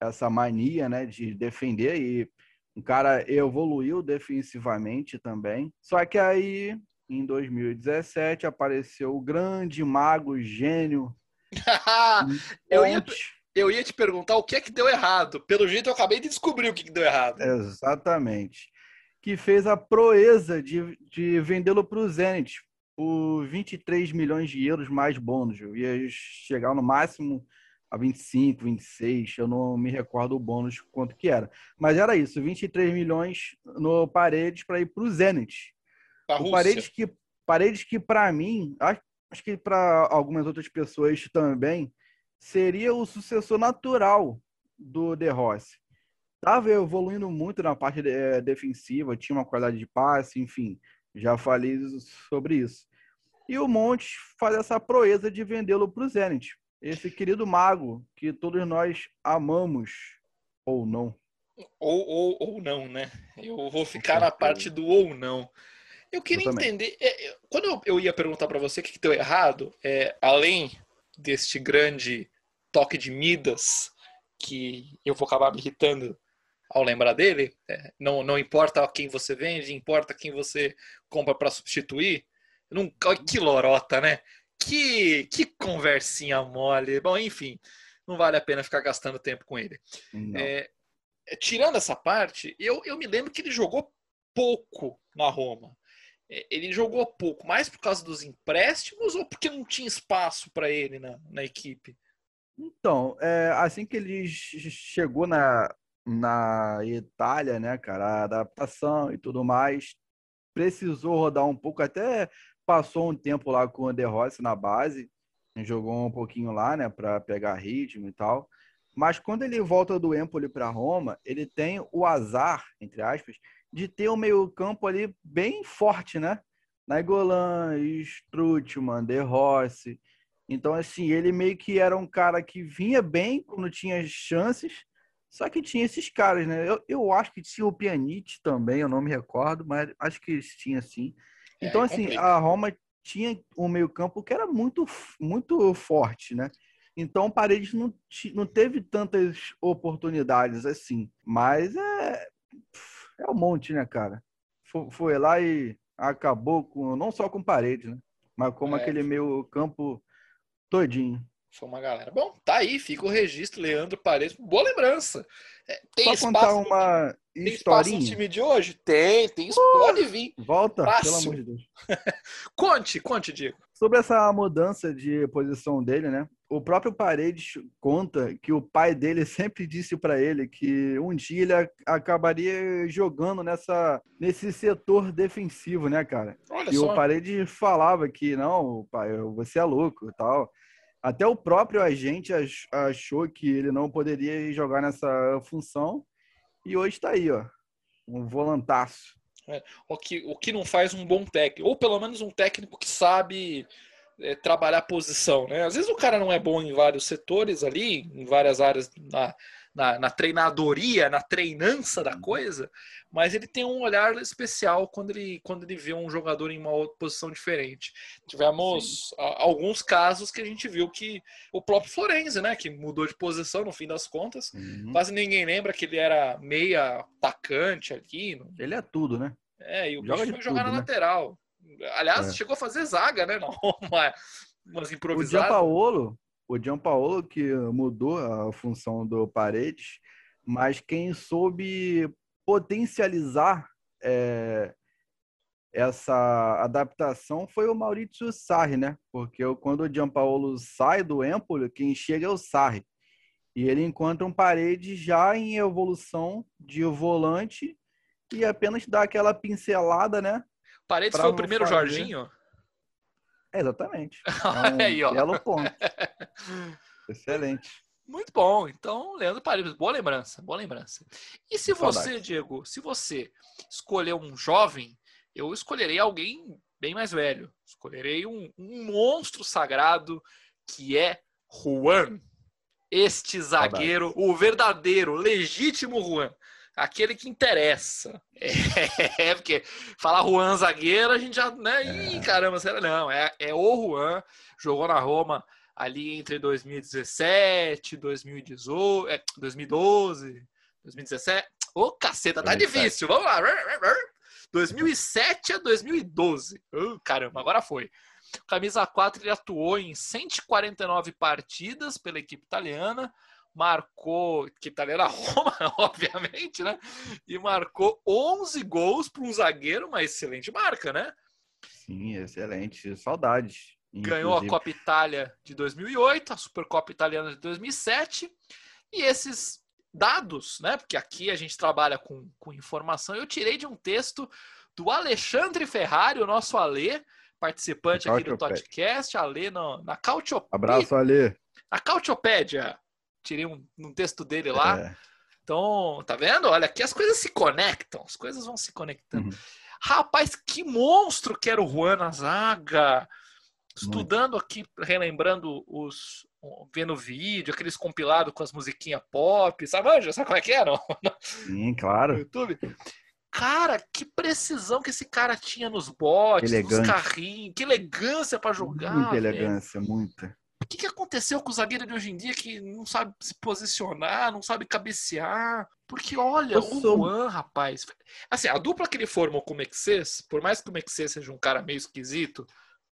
essa mania, né, de defender e um cara evoluiu defensivamente também. Só que aí, em 2017, apareceu o grande mago, gênio, eu, ia, eu ia te perguntar o que é que deu errado. Pelo jeito, eu acabei de descobrir o que, que deu errado. Exatamente. Que fez a proeza de, de vendê-lo para o Zenit por 23 milhões de euros mais bônus. Eu ia chegar no máximo a 25, 26, eu não me recordo o bônus quanto que era. Mas era isso, 23 milhões no Paredes para ir para o Zenit. O Paredes que, Paredes que para mim, acho, acho que para algumas outras pessoas também, seria o sucessor natural do De Rossi. Estava evoluindo muito na parte é, defensiva, tinha uma qualidade de passe, enfim, já falei sobre isso. E o Monte faz essa proeza de vendê-lo para o Zenit esse querido mago que todos nós amamos, ou não. Ou, ou, ou não, né? Eu vou ficar na parte do ou não. Eu queria eu entender. É, quando eu, eu ia perguntar para você o que, que deu errado, é, além deste grande toque de Midas, que eu vou acabar me irritando ao lembrar dele, é, não, não importa quem você vende, importa quem você compra para substituir. Não, que lorota, né? Que, que conversinha mole. Bom, enfim, não vale a pena ficar gastando tempo com ele. É, é, tirando essa parte, eu, eu me lembro que ele jogou pouco na Roma. É, ele jogou pouco, mais por causa dos empréstimos ou porque não tinha espaço para ele na, na equipe? Então, é, assim que ele chegou na, na Itália, né, cara, a adaptação e tudo mais, precisou rodar um pouco, até passou um tempo lá com o De Rossi na base, jogou um pouquinho lá, né, para pegar ritmo e tal. Mas quando ele volta do Empoli para Roma, ele tem o azar, entre aspas, de ter um meio-campo ali bem forte, né? Nainggolan, Strutman, De Rossi. Então, assim, ele meio que era um cara que vinha bem quando tinha chances, só que tinha esses caras, né? Eu, eu acho que tinha o Pjanic também, eu não me recordo, mas acho que tinha sim. É, então, é, assim, a Roma tinha um meio-campo que era muito, muito forte, né? Então, o Paredes não, não teve tantas oportunidades assim. Mas é, é um monte, né, cara? Foi, foi lá e acabou com não só com Paredes, né? Mas como é. aquele meio-campo todinho. Foi uma galera. Bom, tá aí, fica o registro, Leandro Paredes. Boa lembrança. É, tem Só espaço contar uma tem espaço no time de hoje? Tem, tem. Uh, pode vir. Volta, Fácil. pelo amor de Deus. conte, conte, Diego. Sobre essa mudança de posição dele, né? O próprio Paredes conta que o pai dele sempre disse para ele que um dia ele acabaria jogando nessa, nesse setor defensivo, né, cara? Olha e só. o Paredes falava que não, pai, você é louco e tal. Até o próprio agente achou que ele não poderia jogar nessa função e hoje está aí, ó, um volantaço. É, o, que, o que não faz um bom técnico, ou pelo menos um técnico que sabe é, trabalhar posição, né? Às vezes o cara não é bom em vários setores ali, em várias áreas na, na, na, treinadoria, na treinança da coisa, mas ele tem um olhar especial quando ele, quando ele vê um jogador em uma posição diferente. Tivemos a, alguns casos que a gente viu que o próprio Florenzi, né, que mudou de posição no fim das contas, uhum. quase ninguém lembra que ele era meia atacante aqui. No... Ele é tudo, né? É, e o Joga bicho foi jogar na né? lateral. Aliás, é. chegou a fazer zaga, né? Não, uma, umas improvisadas. O Gianpaolo, o Gianpaolo que mudou a função do Paredes, mas quem soube potencializar é, essa adaptação foi o Maurício Sarri, né? Porque quando o Gianpaolo sai do Empoli, quem chega é o Sarri. E ele encontra um Paredes já em evolução de volante e apenas dá aquela pincelada, né? Paredes foi o primeiro fazer... Jorginho? É, exatamente. É um aí, ó. belo ponto. Excelente. Muito bom. Então, Leandro Paredes, boa lembrança, boa lembrança. E se você, Saudade. Diego, se você escolher um jovem, eu escolherei alguém bem mais velho. Escolherei um, um monstro sagrado que é Juan. Este zagueiro, Saudade. o verdadeiro, legítimo Juan aquele que interessa. É, porque falar Juan zagueiro, a gente já, né? É. Ih, caramba, será? Não, é, é o Juan, jogou na Roma ali entre 2017, 2018, é, 2012, 2017. Ô, oh, caceta, tá difícil. Vamos lá. 2007 a 2012. Oh, caramba, agora foi. Camisa 4, ele atuou em 149 partidas pela equipe italiana, marcou, que tá ali na Roma, obviamente, né? E marcou 11 gols para um zagueiro, uma excelente marca, né? Sim, excelente. Saudades. Ganhou a Copa Itália de 2008, a Supercopa Italiana de 2007. E esses dados, né? Porque aqui a gente trabalha com, com informação. Eu tirei de um texto do Alexandre Ferrari, o nosso Alê, participante aqui do podcast, Alê no, na Cautiopédia. Abraço, Alê. Na Cautiopédia. Tirei um, um texto dele lá. É. Então, tá vendo? Olha, aqui as coisas se conectam, as coisas vão se conectando. Uhum. Rapaz, que monstro que era o Juan na zaga. Estudando Muito. aqui, relembrando os. Vendo vídeo, aqueles compilados com as musiquinhas pop, sabe, Anja? Sabe como é que é? Não? Sim, claro. No YouTube. Cara, que precisão que esse cara tinha nos botes, nos carrinhos, que elegância para jogar. Muita elegância, muita. O que, que aconteceu com o zagueiro de hoje em dia que não sabe se posicionar, não sabe cabecear? Porque olha, Eu o sou... Juan, rapaz. Assim, a dupla que ele formou com o Mexês, por mais que o Mexês seja um cara meio esquisito,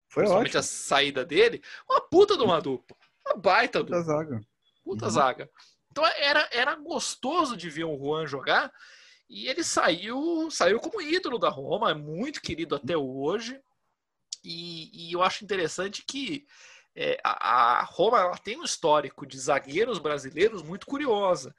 foi principalmente ótimo. a saída dele, uma puta de uma dupla. Uma baita dupla. Puta zaga. Puta uhum. zaga. Então era, era gostoso de ver o Juan jogar. E ele saiu, saiu como ídolo da Roma, é muito querido até hoje. E, e eu acho interessante que é, a, a, Roma ela tem um histórico de zagueiros brasileiros muito curiosa.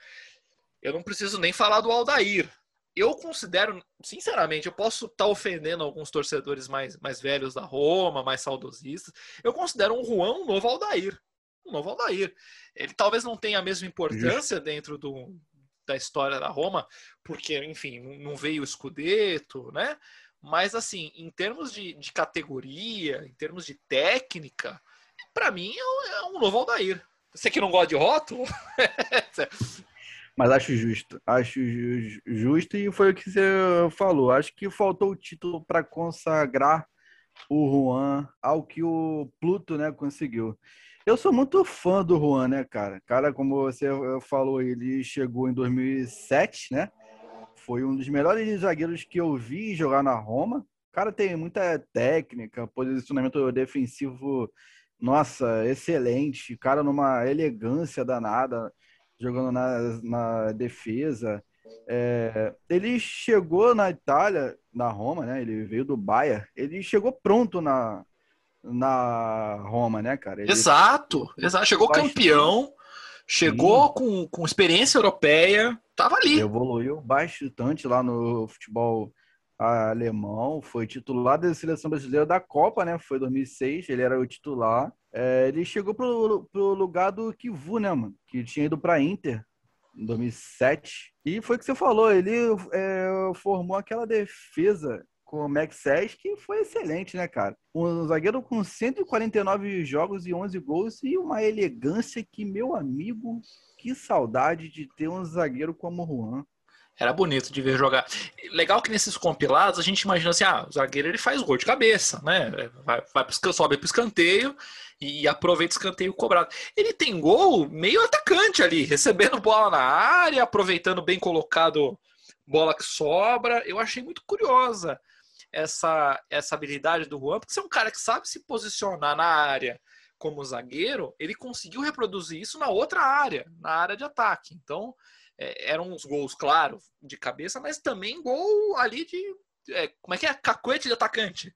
Eu não preciso nem falar do Aldair. Eu considero, sinceramente, eu posso estar tá ofendendo alguns torcedores mais, mais velhos da Roma, mais saudosistas. Eu considero um Juan um novo Aldair. Um novo Aldair. Ele talvez não tenha a mesma importância dentro do, da história da Roma, porque, enfim, não veio o Scudetto, né? Mas, assim, em termos de, de categoria, em termos de técnica, para mim é um novo Aldair. Você que não gosta de rótulo. Mas acho justo. Acho justo e foi o que você falou. Acho que faltou o título para consagrar o Juan ao que o Pluto né, conseguiu. Eu sou muito fã do Juan, né, cara? Cara, como você falou, ele chegou em 2007, né? Foi um dos melhores zagueiros que eu vi jogar na Roma. O cara tem muita técnica, posicionamento defensivo, nossa, excelente. Cara, numa elegância danada, jogando na, na defesa. É, ele chegou na Itália, na Roma, né? Ele veio do Bayern. Ele chegou pronto na, na Roma, né, cara? Ele exato, exato. Chegou campeão, chegou com, com experiência europeia, tava ali. Evoluiu bastante lá no futebol alemão, foi titular da seleção brasileira da Copa, né? Foi 2006, ele era o titular. É, ele chegou pro, pro lugar do Kivu, né, mano? Que tinha ido pra Inter em 2007. E foi o que você falou, ele é, formou aquela defesa com o Max que foi excelente, né, cara? Um zagueiro com 149 jogos e 11 gols e uma elegância que, meu amigo, que saudade de ter um zagueiro como o Juan. Era bonito de ver jogar. Legal que nesses compilados a gente imagina assim: ah, o zagueiro ele faz gol de cabeça, né? Vai, vai pro, sobe pro escanteio e aproveita o escanteio cobrado. Ele tem gol meio atacante ali, recebendo bola na área, aproveitando bem colocado bola que sobra. Eu achei muito curiosa essa, essa habilidade do Juan, porque você é um cara que sabe se posicionar na área como zagueiro, ele conseguiu reproduzir isso na outra área, na área de ataque. Então, é, eram uns gols, claro, de cabeça, mas também gol ali de. É, como é que é? Cacuete de atacante.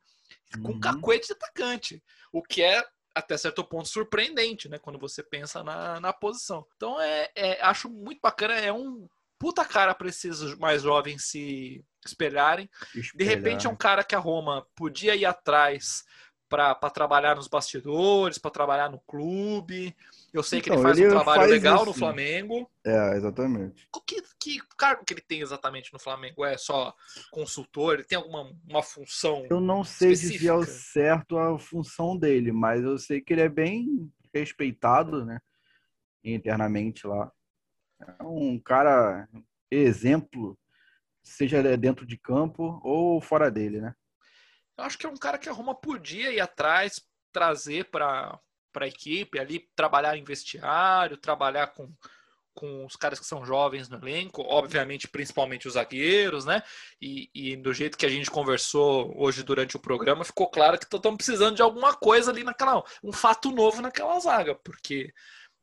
Com uhum. cacuete de atacante. O que é até certo ponto surpreendente, né? Quando você pensa na, na posição. Então é, é acho muito bacana, é um puta cara para esses mais jovens se espelharem. Espelhar. De repente é um cara que a Roma podia ir atrás para trabalhar nos bastidores, para trabalhar no clube. Eu sei então, que ele então, faz ele um trabalho faz legal no Flamengo. É, exatamente. Que, que cargo que ele tem exatamente no Flamengo? É só consultor? Ele tem alguma uma função? Eu não sei específica? dizer ao certo a função dele, mas eu sei que ele é bem respeitado, né? Internamente lá. É um cara exemplo, seja dentro de campo ou fora dele, né? Eu acho que é um cara que a Roma podia ir atrás, trazer para a equipe ali, trabalhar em vestiário, trabalhar com, com os caras que são jovens no elenco, obviamente, principalmente os zagueiros, né? E, e do jeito que a gente conversou hoje durante o programa, ficou claro que estão precisando de alguma coisa ali naquela. um fato novo naquela zaga, porque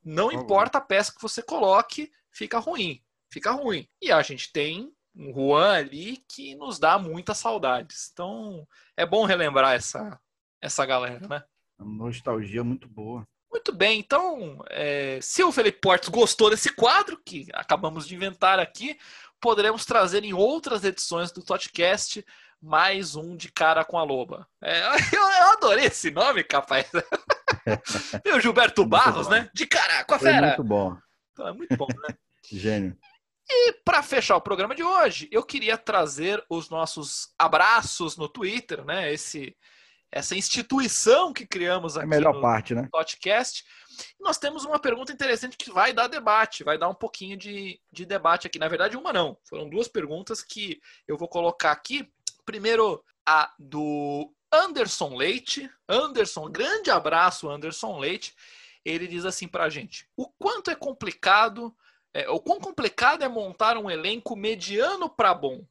não importa a peça que você coloque, fica ruim. Fica ruim. E a gente tem um Juan ali que nos dá muitas saudades. Então, é bom relembrar essa, essa galera, né? Uma nostalgia muito boa. Muito bem, então, é, se o Felipe Portes gostou desse quadro que acabamos de inventar aqui, poderemos trazer em outras edições do Totcast mais um de cara com a loba. É, eu, eu, adorei esse nome, capaz. e o Gilberto Barros, né? De cara com a fera. Foi muito bom. Então, é muito bom, né? Gênio. E para fechar o programa de hoje, eu queria trazer os nossos abraços no Twitter, né? Esse, essa instituição que criamos aqui é a melhor no parte, né? podcast. Nós temos uma pergunta interessante que vai dar debate, vai dar um pouquinho de, de debate aqui. Na verdade, uma não. Foram duas perguntas que eu vou colocar aqui. Primeiro, a do Anderson Leite. Anderson, grande abraço, Anderson Leite. Ele diz assim pra gente: o quanto é complicado é, o quão complicado é montar um elenco mediano para bom?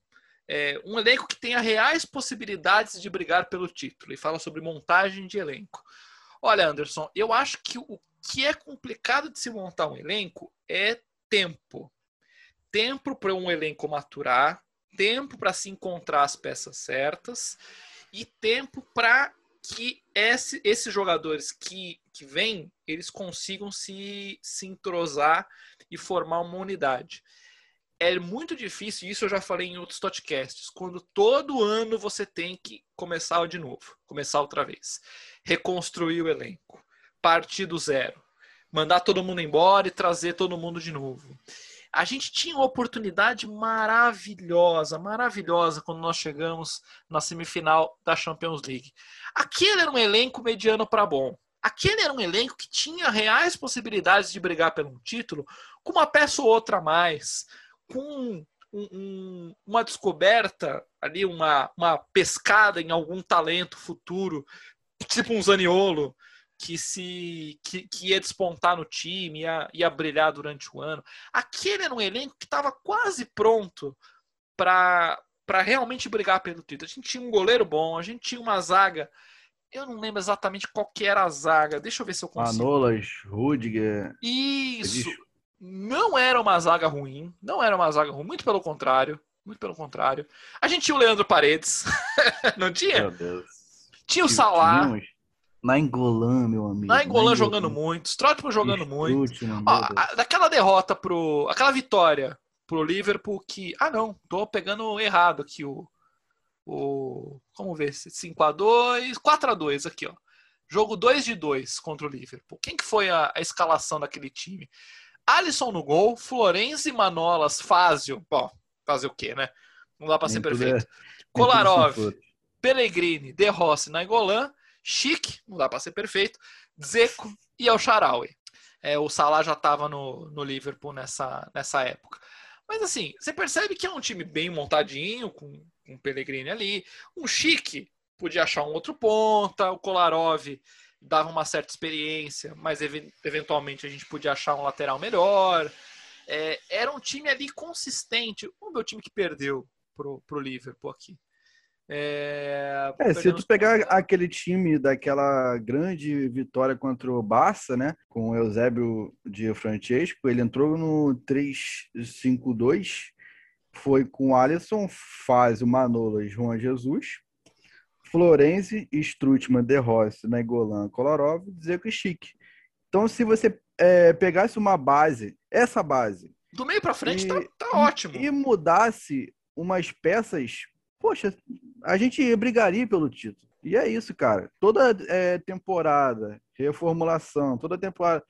É, um elenco que tenha reais possibilidades de brigar pelo título. E fala sobre montagem de elenco. Olha, Anderson, eu acho que o que é complicado de se montar um elenco é tempo. Tempo para um elenco maturar, tempo para se encontrar as peças certas e tempo para que esse, esses jogadores que, que vêm, eles consigam se, se entrosar e formar uma unidade. É muito difícil, isso eu já falei em outros podcasts, quando todo ano você tem que começar de novo, começar outra vez, reconstruir o elenco, partir do zero, mandar todo mundo embora e trazer todo mundo de novo. A gente tinha uma oportunidade maravilhosa, maravilhosa quando nós chegamos na semifinal da Champions League. Aquele era um elenco mediano para bom. Aquele era um elenco que tinha reais possibilidades de brigar pelo título, com uma peça ou outra a mais, com um, um, uma descoberta ali, uma, uma pescada em algum talento futuro, tipo um Zaniolo, que se que, que ia despontar no time, ia, ia brilhar durante o ano. Aquele era um elenco que estava quase pronto para realmente brigar pelo título. A gente tinha um goleiro bom, a gente tinha uma zaga. Eu não lembro exatamente qual que era a zaga. Deixa eu ver se eu consigo. Manolas, Rudiger. Isso. Não era uma zaga ruim. Não era uma zaga ruim. Muito pelo contrário. Muito pelo contrário. A gente tinha o Leandro Paredes. não tinha? Meu Deus. Tinha o Salah. Tínhamos. Na Engolan, meu amigo. Na Engolan jogando muito, Strootman jogando muito. Ó, daquela derrota pro. Aquela vitória pro Liverpool que. Ah, não, tô pegando errado aqui o. o vamos ver se 5x2. 4x2 aqui, ó. Jogo 2 de 2 contra o Liverpool. Quem que foi a, a escalação daquele time? Alisson no gol, Florenzi, Manolas, Fázio. Ó, fazer o quê, né? Não dá pra ser perfeito. É, Kolarov, Pellegrini, De Rossi na Engolan chique, não dá para ser perfeito, Zeco e El Sharawi. É, o Salah já estava no, no Liverpool nessa, nessa época. Mas assim, você percebe que é um time bem montadinho, com, o Pellegrini ali. Um chique podia achar um outro ponta, o Kolarov dava uma certa experiência, mas ev eventualmente a gente podia achar um lateral melhor. É, era um time ali consistente. O meu time que perdeu pro, pro Liverpool aqui. É, é se tu pegar aquele time daquela grande vitória contra o Barça, né, com o Eusébio de Francesco, ele entrou no 3-5-2, foi com Alisson, Faz, o Manolo e João Jesus, Florenzi, Strutman, De Rossi, Nainggolan, Kolarov, Zeco e Chique. Então, se você é, pegasse uma base, essa base... Do meio para frente e, tá, tá ótimo. E mudasse umas peças poxa, a gente brigaria pelo título. E é isso, cara. Toda é, temporada, reformulação, toda temporada,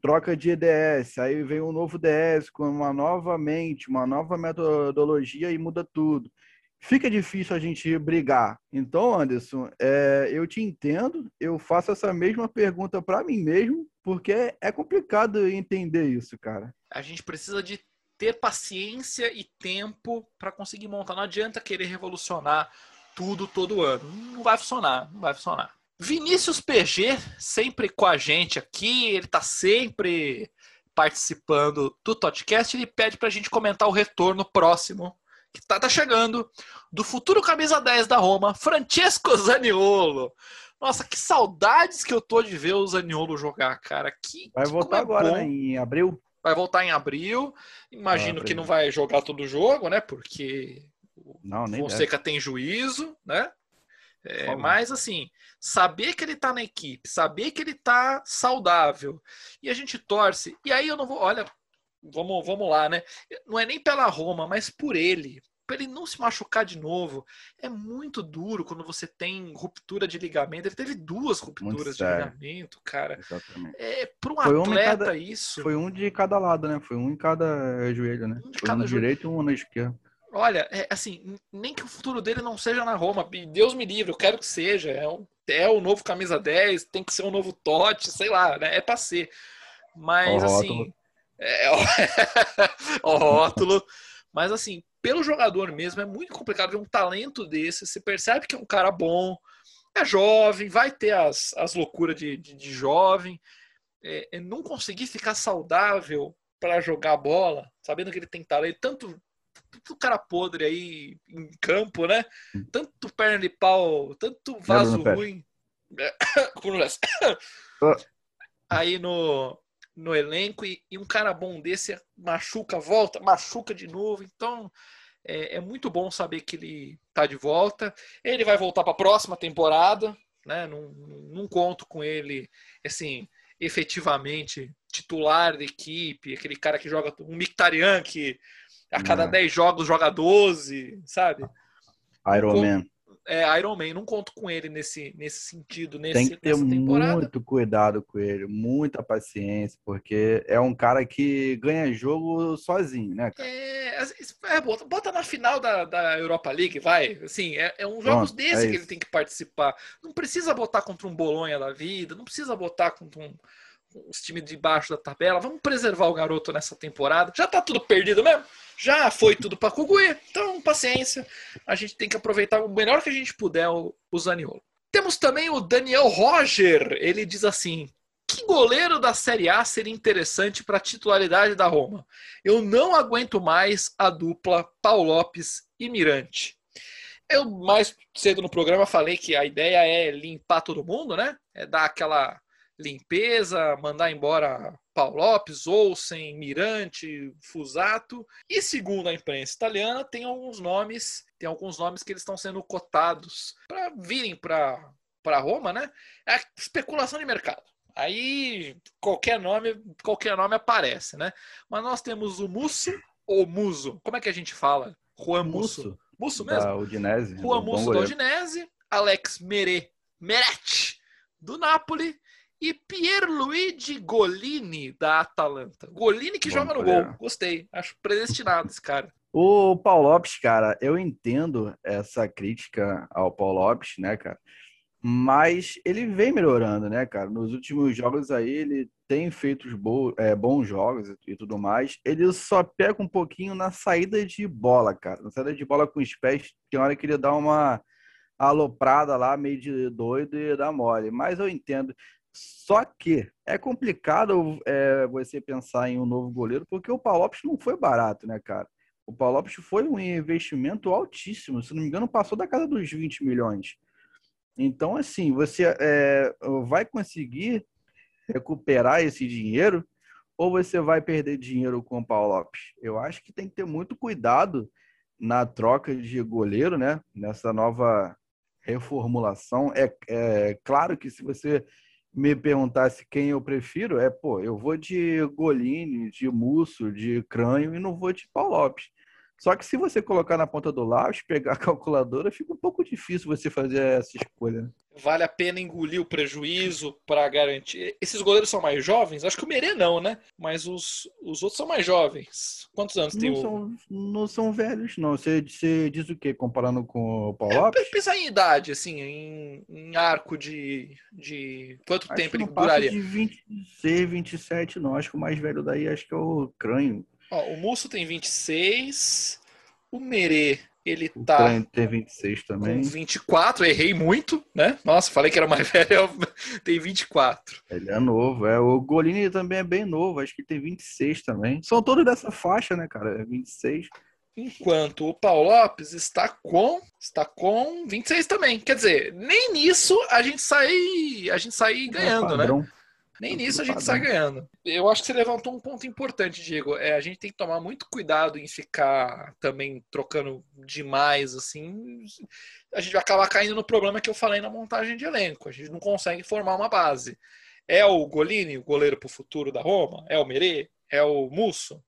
troca de EDS, aí vem um novo DS com uma nova mente, uma nova metodologia e muda tudo. Fica difícil a gente brigar. Então, Anderson, é, eu te entendo, eu faço essa mesma pergunta para mim mesmo, porque é complicado entender isso, cara. A gente precisa de ter paciência e tempo para conseguir montar. Não adianta querer revolucionar tudo todo ano. Não vai funcionar, não vai funcionar. Vinícius PG, sempre com a gente aqui, ele está sempre participando do podcast. Ele pede para a gente comentar o retorno próximo, que está tá chegando, do futuro camisa 10 da Roma, Francesco Zaniolo. Nossa, que saudades que eu tô de ver o Zaniolo jogar, cara. Que, vai que voltar é agora, né? Em abril. Vai voltar em abril. Imagino Ah, que abril. não vai jogar todo o jogo, né? Porque o Não, nem deve. Fonseca tem juízo, né? É, mas assim, saber que ele tá na equipe, saber que ele tá saudável, e a gente torce, e aí eu não vou, olha, vamos, vamos lá, né? Não é nem pela Roma, mas por ele, para ele não se machucar de novo. É muito duro quando você tem ruptura de ligamento. Ele teve duas rupturas de ligamento, cara. Exatamente. É para um Foi atleta cada- isso. Foi um de cada lado, né? Foi um em cada joelho, né? Um de Foi cada um no joelho. direito e um na esquerda. Olha, é, assim, nem que o futuro dele não seja na Roma. Deus me livre, eu quero que seja. É, um, é o novo camisa 10, tem que ser o novo Totti, sei lá, né? É pra ser. Mas, o assim. rótulo. É, ó o rótulo. Mas, assim, pelo jogador mesmo, é muito complicado ver um talento desse. Você percebe que é um cara bom, é jovem, vai ter as, as loucuras de, de, de jovem. É, é não conseguir ficar saudável para jogar bola, sabendo que ele tem talento, tanto tanto cara podre aí em campo, né? Tanto perna de pau, tanto vaso ruim. Ah. aí no, no elenco e, e um cara bom desse machuca, volta, machuca de novo. Então é, é muito bom saber que ele tá de volta. Ele vai voltar para a próxima temporada, né? Não, não conto com ele, assim, efetivamente titular da equipe, aquele cara que joga um Mictarian que a cada É. 10 jogos joga 12, sabe? Iron Com- Man. É, Iron Man, não conto com ele nesse, nesse sentido, nesse, Tem que ter nessa temporada. muito cuidado com ele, muita paciência, porque é um cara que ganha jogo sozinho, né? cara? É, é, bota, bota na final da, da Europa League, vai. Assim, é, é um jogos Pronto, desse é que ele tem que participar. Não precisa botar contra um Bolonha da vida, não precisa botar contra um, os times de baixo da tabela. Vamos preservar o garoto nessa temporada. Já tá tudo perdido mesmo? Já foi tudo pra Cuguí, então paciência. A gente tem que aproveitar o melhor que a gente puder o, o Zaniolo. Temos também o Daniel Roger. Ele diz assim: que goleiro da Série A seria interessante para a titularidade da Roma? Eu não aguento mais a dupla Paulo Lopes e Mirante. Eu mais cedo no programa falei que a ideia é limpar todo mundo, né? É dar aquela limpeza, mandar embora Paulo Lopes, Olsen, Mirante, Fusato. E segundo a imprensa italiana, tem alguns nomes, tem alguns nomes que eles estão sendo cotados para virem para para Roma, né? É especulação de mercado. Aí qualquer nome, qualquer nome aparece, né? Mas nós temos o Musso ou Muso. Como é que a gente fala? Juan Musso. Musso, mesmo? da Udinese. Juan Musso da. Udinese, Alex Mere, Meret do Napoli e Pierluigi Golini da Atalanta. Golini que Bom joga no gol. Gostei. Acho predestinado esse cara. O Paulo Lopes, cara, eu entendo essa crítica ao Paulo Lopes, né, cara? Mas ele vem melhorando, né, cara? Nos últimos jogos aí, ele tem feito bo- é, bons jogos e- tudo mais. Ele só peca um pouquinho na saída de bola, cara. Na saída de bola com os pés, tem hora que ele dá uma aloprada lá, meio de doido e dá mole. Mas eu entendo. Só que é complicado é, você pensar em um novo goleiro, porque o Paulo Lopes não foi barato, né, cara? O Paulo Lopes foi um investimento altíssimo, se não me engano, passou da casa dos 20 milhões. Então, assim, você é, vai conseguir recuperar esse dinheiro ou você vai perder dinheiro com o Paulo Lopes? Eu acho que tem que ter muito cuidado na troca de goleiro, né? Nessa nova reformulação. É, é claro que se você me perguntasse quem eu prefiro, é, pô, eu vou de Golini, de Musso, de Crânio e não vou de Paulo Lopes. Só que se você colocar na ponta do lápis, pegar a calculadora, fica um pouco difícil você fazer essa escolha. né? Vale a pena engolir o prejuízo para garantir. Esses goleiros são mais jovens? Acho que o Merê não, né? Mas os, os outros são mais jovens. Quantos anos tem Não o. são, não são velhos, não. Você, você diz o quê? Comparando com o Paulo Lopes? Pensar em idade, assim, em, em arco de, de. Quanto Acho tempo ele duraria? de 26, 27, não. Acho que o mais velho daí acho que é o Crânio. Ó, o Musso tem 26. O Merê, ele O tá Crânio tem 26 com também. 24. Errei muito, né? Nossa, falei que era mais velho. Tem 24. Ele é novo. É. O Golini também é bem novo. Acho que tem 26 também. São todos dessa faixa, né, cara? É 26. enquanto o Paulo Lopes está com está com 26 também. Quer dizer, nem nisso a gente sai a gente sai ganhando, é né? Nem nisso a gente sai ganhando. Eu acho que você levantou um ponto importante, Diego. É, a gente tem que tomar muito cuidado em ficar também trocando demais, assim. A gente vai acabar caindo no problema que eu falei na montagem de elenco. A gente não consegue formar uma base. É o Golini, o goleiro para o futuro da Roma? É o Merê? É o Musso?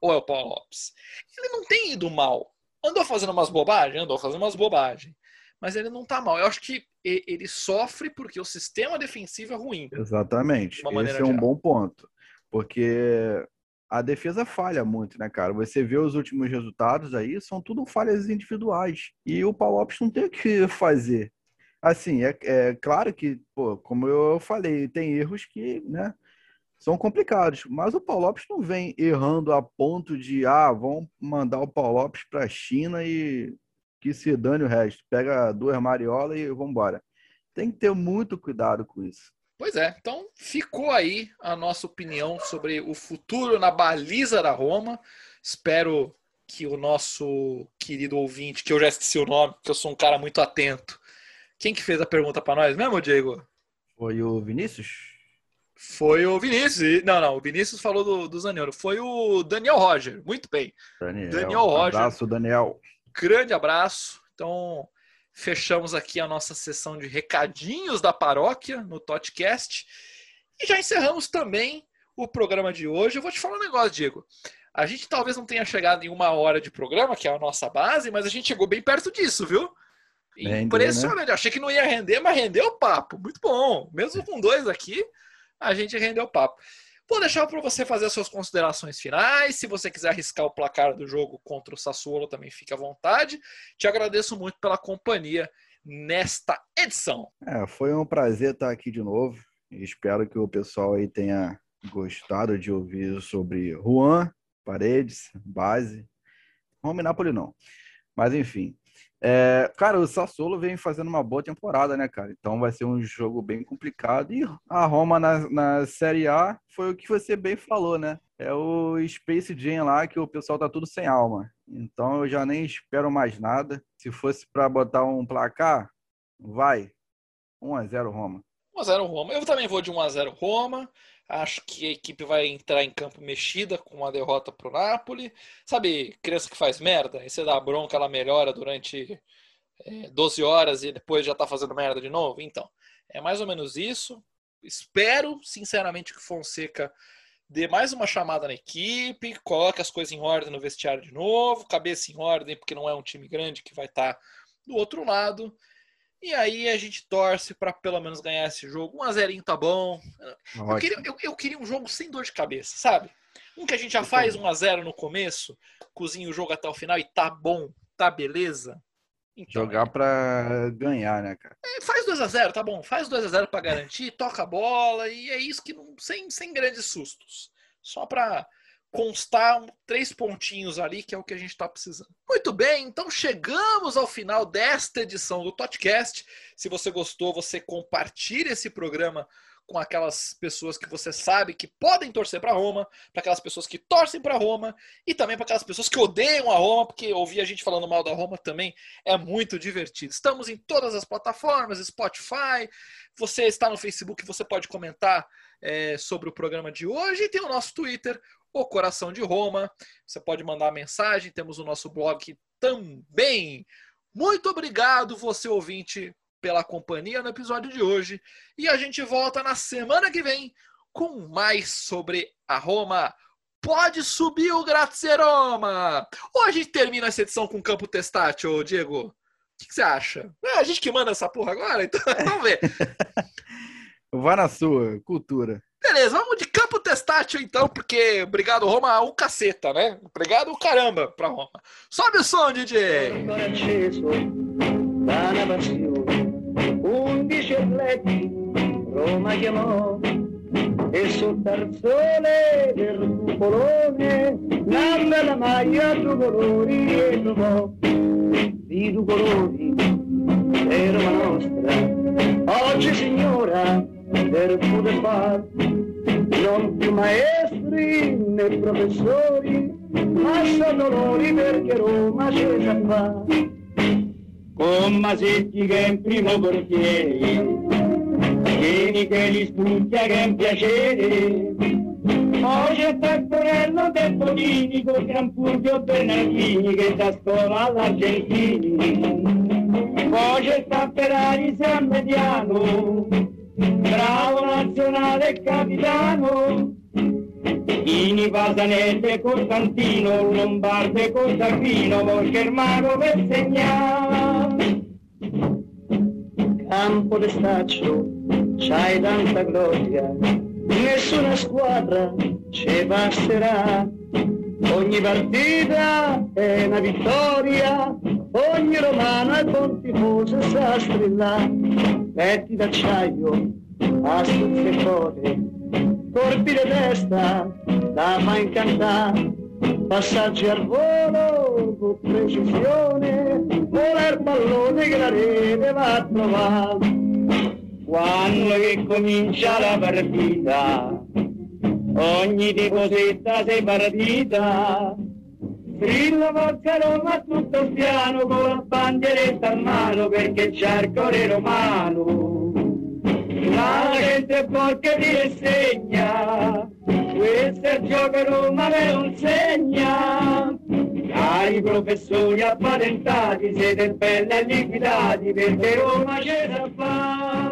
Ou é o Paulo Lopes? Ele não tem ido mal. Andou fazendo umas bobagens? Andou fazendo umas bobagens. Mas ele não tá mal. Eu acho que ele sofre porque o sistema defensivo é ruim. Exatamente. Esse é um geral. bom ponto. Porque a defesa falha muito, né, cara? Você vê os últimos resultados aí, são tudo falhas individuais. E o Lopes não tem o que fazer. Assim, é, é claro que, pô, como eu falei, tem erros que, né, são complicados. Mas o Paulo Lopes não vem errando a ponto de, ah, vamos mandar o Paulo Lopes para a China e que se dane o resto. Pega duas mariolas e vamos embora. Tem que ter muito cuidado com isso. Pois é, então ficou aí a nossa opinião sobre o futuro na baliza da Roma. Espero que o nosso querido ouvinte, que eu já esqueci o nome, que eu sou um cara muito atento. Quem que fez a pergunta para nós mesmo, Diego? Foi o Vinícius? Foi o Vinícius. Não, não, o Vinícius falou do, do Zaniolo. Foi o Daniel Roger. Muito bem. Daniel, Daniel Roger. Abraço, Daniel. Grande abraço. Então, fechamos aqui a nossa sessão de recadinhos da paróquia no Totcast. E já encerramos também o programa de hoje. Eu vou te falar um negócio, Diego. A gente talvez não tenha chegado em uma hora de programa, que é a nossa base, mas a gente chegou bem perto disso, viu? Rendeu, Impressionante. Né? Achei que não ia render, mas rendeu o papo. Muito bom. Mesmo com dois aqui, a gente rendeu o papo. Vou deixar para você fazer as suas considerações finais. Se você quiser arriscar o placar do jogo contra o Sassuolo, também fique à vontade. Te agradeço muito pela companhia nesta edição. É, foi um prazer estar aqui de novo. Espero que o pessoal aí tenha gostado de ouvir sobre Juan, Paredes, Base. Roma Napoli não. Mas enfim, é, cara, o Sassuolo vem fazendo uma boa temporada, né, cara? Então vai ser um jogo bem complicado. E a Roma na, na Série A foi o que você bem falou, né? É o Space Jam lá que o pessoal tá tudo sem alma. Então eu já nem espero mais nada. Se fosse para botar um placar, vai. 1 a 0 Roma. 1 a 0 Roma. Eu também vou de 1 a 0 Roma. Acho que a equipe vai entrar em campo mexida com uma derrota para o Napoli. Sabe, criança que faz merda, e você dá bronca, ela melhora durante é, 12 horas e depois já está fazendo merda de novo? Então, é mais ou menos isso. Espero, sinceramente, que Fonseca dê mais uma chamada na equipe, coloque as coisas em ordem no vestiário de novo, cabeça em ordem, porque não é um time grande que vai estar tá do outro lado. E aí a gente torce para pelo menos ganhar esse jogo. 1 a 0 tá bom. Eu queria, eu, eu queria, um jogo sem dor de cabeça, sabe? Um que a gente já faz 1 a 0 no começo, cozinha o jogo até o final e tá bom, tá beleza. Então, Jogar é... para ganhar, né, cara? É, faz 2 a 0 tá bom. Faz 2 a 0 para garantir, toca a bola e é isso que não sem, sem grandes sustos. Só para constar três pontinhos ali, que é o que a gente está precisando. Muito bem, então chegamos ao final desta edição do Totcast. Se você gostou, você compartilha esse programa com aquelas pessoas que você sabe que podem torcer para Roma, para aquelas pessoas que torcem para Roma e também para aquelas pessoas que odeiam a Roma, porque ouvir a gente falando mal da Roma também é muito divertido. Estamos em todas as plataformas, Spotify. Você está no Facebook, você pode comentar é, sobre o programa de hoje e tem o nosso Twitter, o Coração de Roma. Você pode mandar mensagem, temos o nosso blog também. Muito obrigado, você ouvinte, pela companhia no episódio de hoje. E a gente volta na semana que vem com mais sobre a Roma. Pode subir o Grazie Roma! Ou a gente termina essa edição com campo testátil, Diego? O que, que, você acha? É a gente que manda essa porra agora? Então vamos ver. Vai na sua, cultura. Beleza, vamos de testátil então, porque obrigado Roma o caceta, né? Obrigado o caramba pra Roma. Sobe o som, DJ! Roma del cupolone la maglia due colori e trovò di due colori nostra oggi signora prendere pure far. Non più maestri né professori, ma sono loro perché Roma c'è già fa. Con Masetti che è in primo portiere, Vieni che gli spunti che è un piacere. Poi c'è Tacquarello del Bonini con Gran Fulvio Bernardini che da scuola all'Argentini. Poi c'è Tapperari San Mediano, bravo nazionale capitano. Ini Pasanese Costantino, Lombarde Costantino, Volchermano per segnare. Campo de staccio, c'hai tanta gloria, nessuna squadra ci basterà. Ogni partita è una vittoria, ogni romano è buon tifoso sa strillare. Petti d'acciaio, astuzze e code, colpi di testa, da fa incantare. Passaggi al volo con precisione, vola il pallone che la rete va a trovare. Quando che comincia la partita, ogni tifosetta sei partita. Strilla forza Roma a tutto piano con la bandieretta in mano perché c'è il cuore romano. La gente porca ti insegna, questo è il gioco Roma me lo insegna. Cari professori appatentati, siete belli e liquidati perché Roma c'è da fare.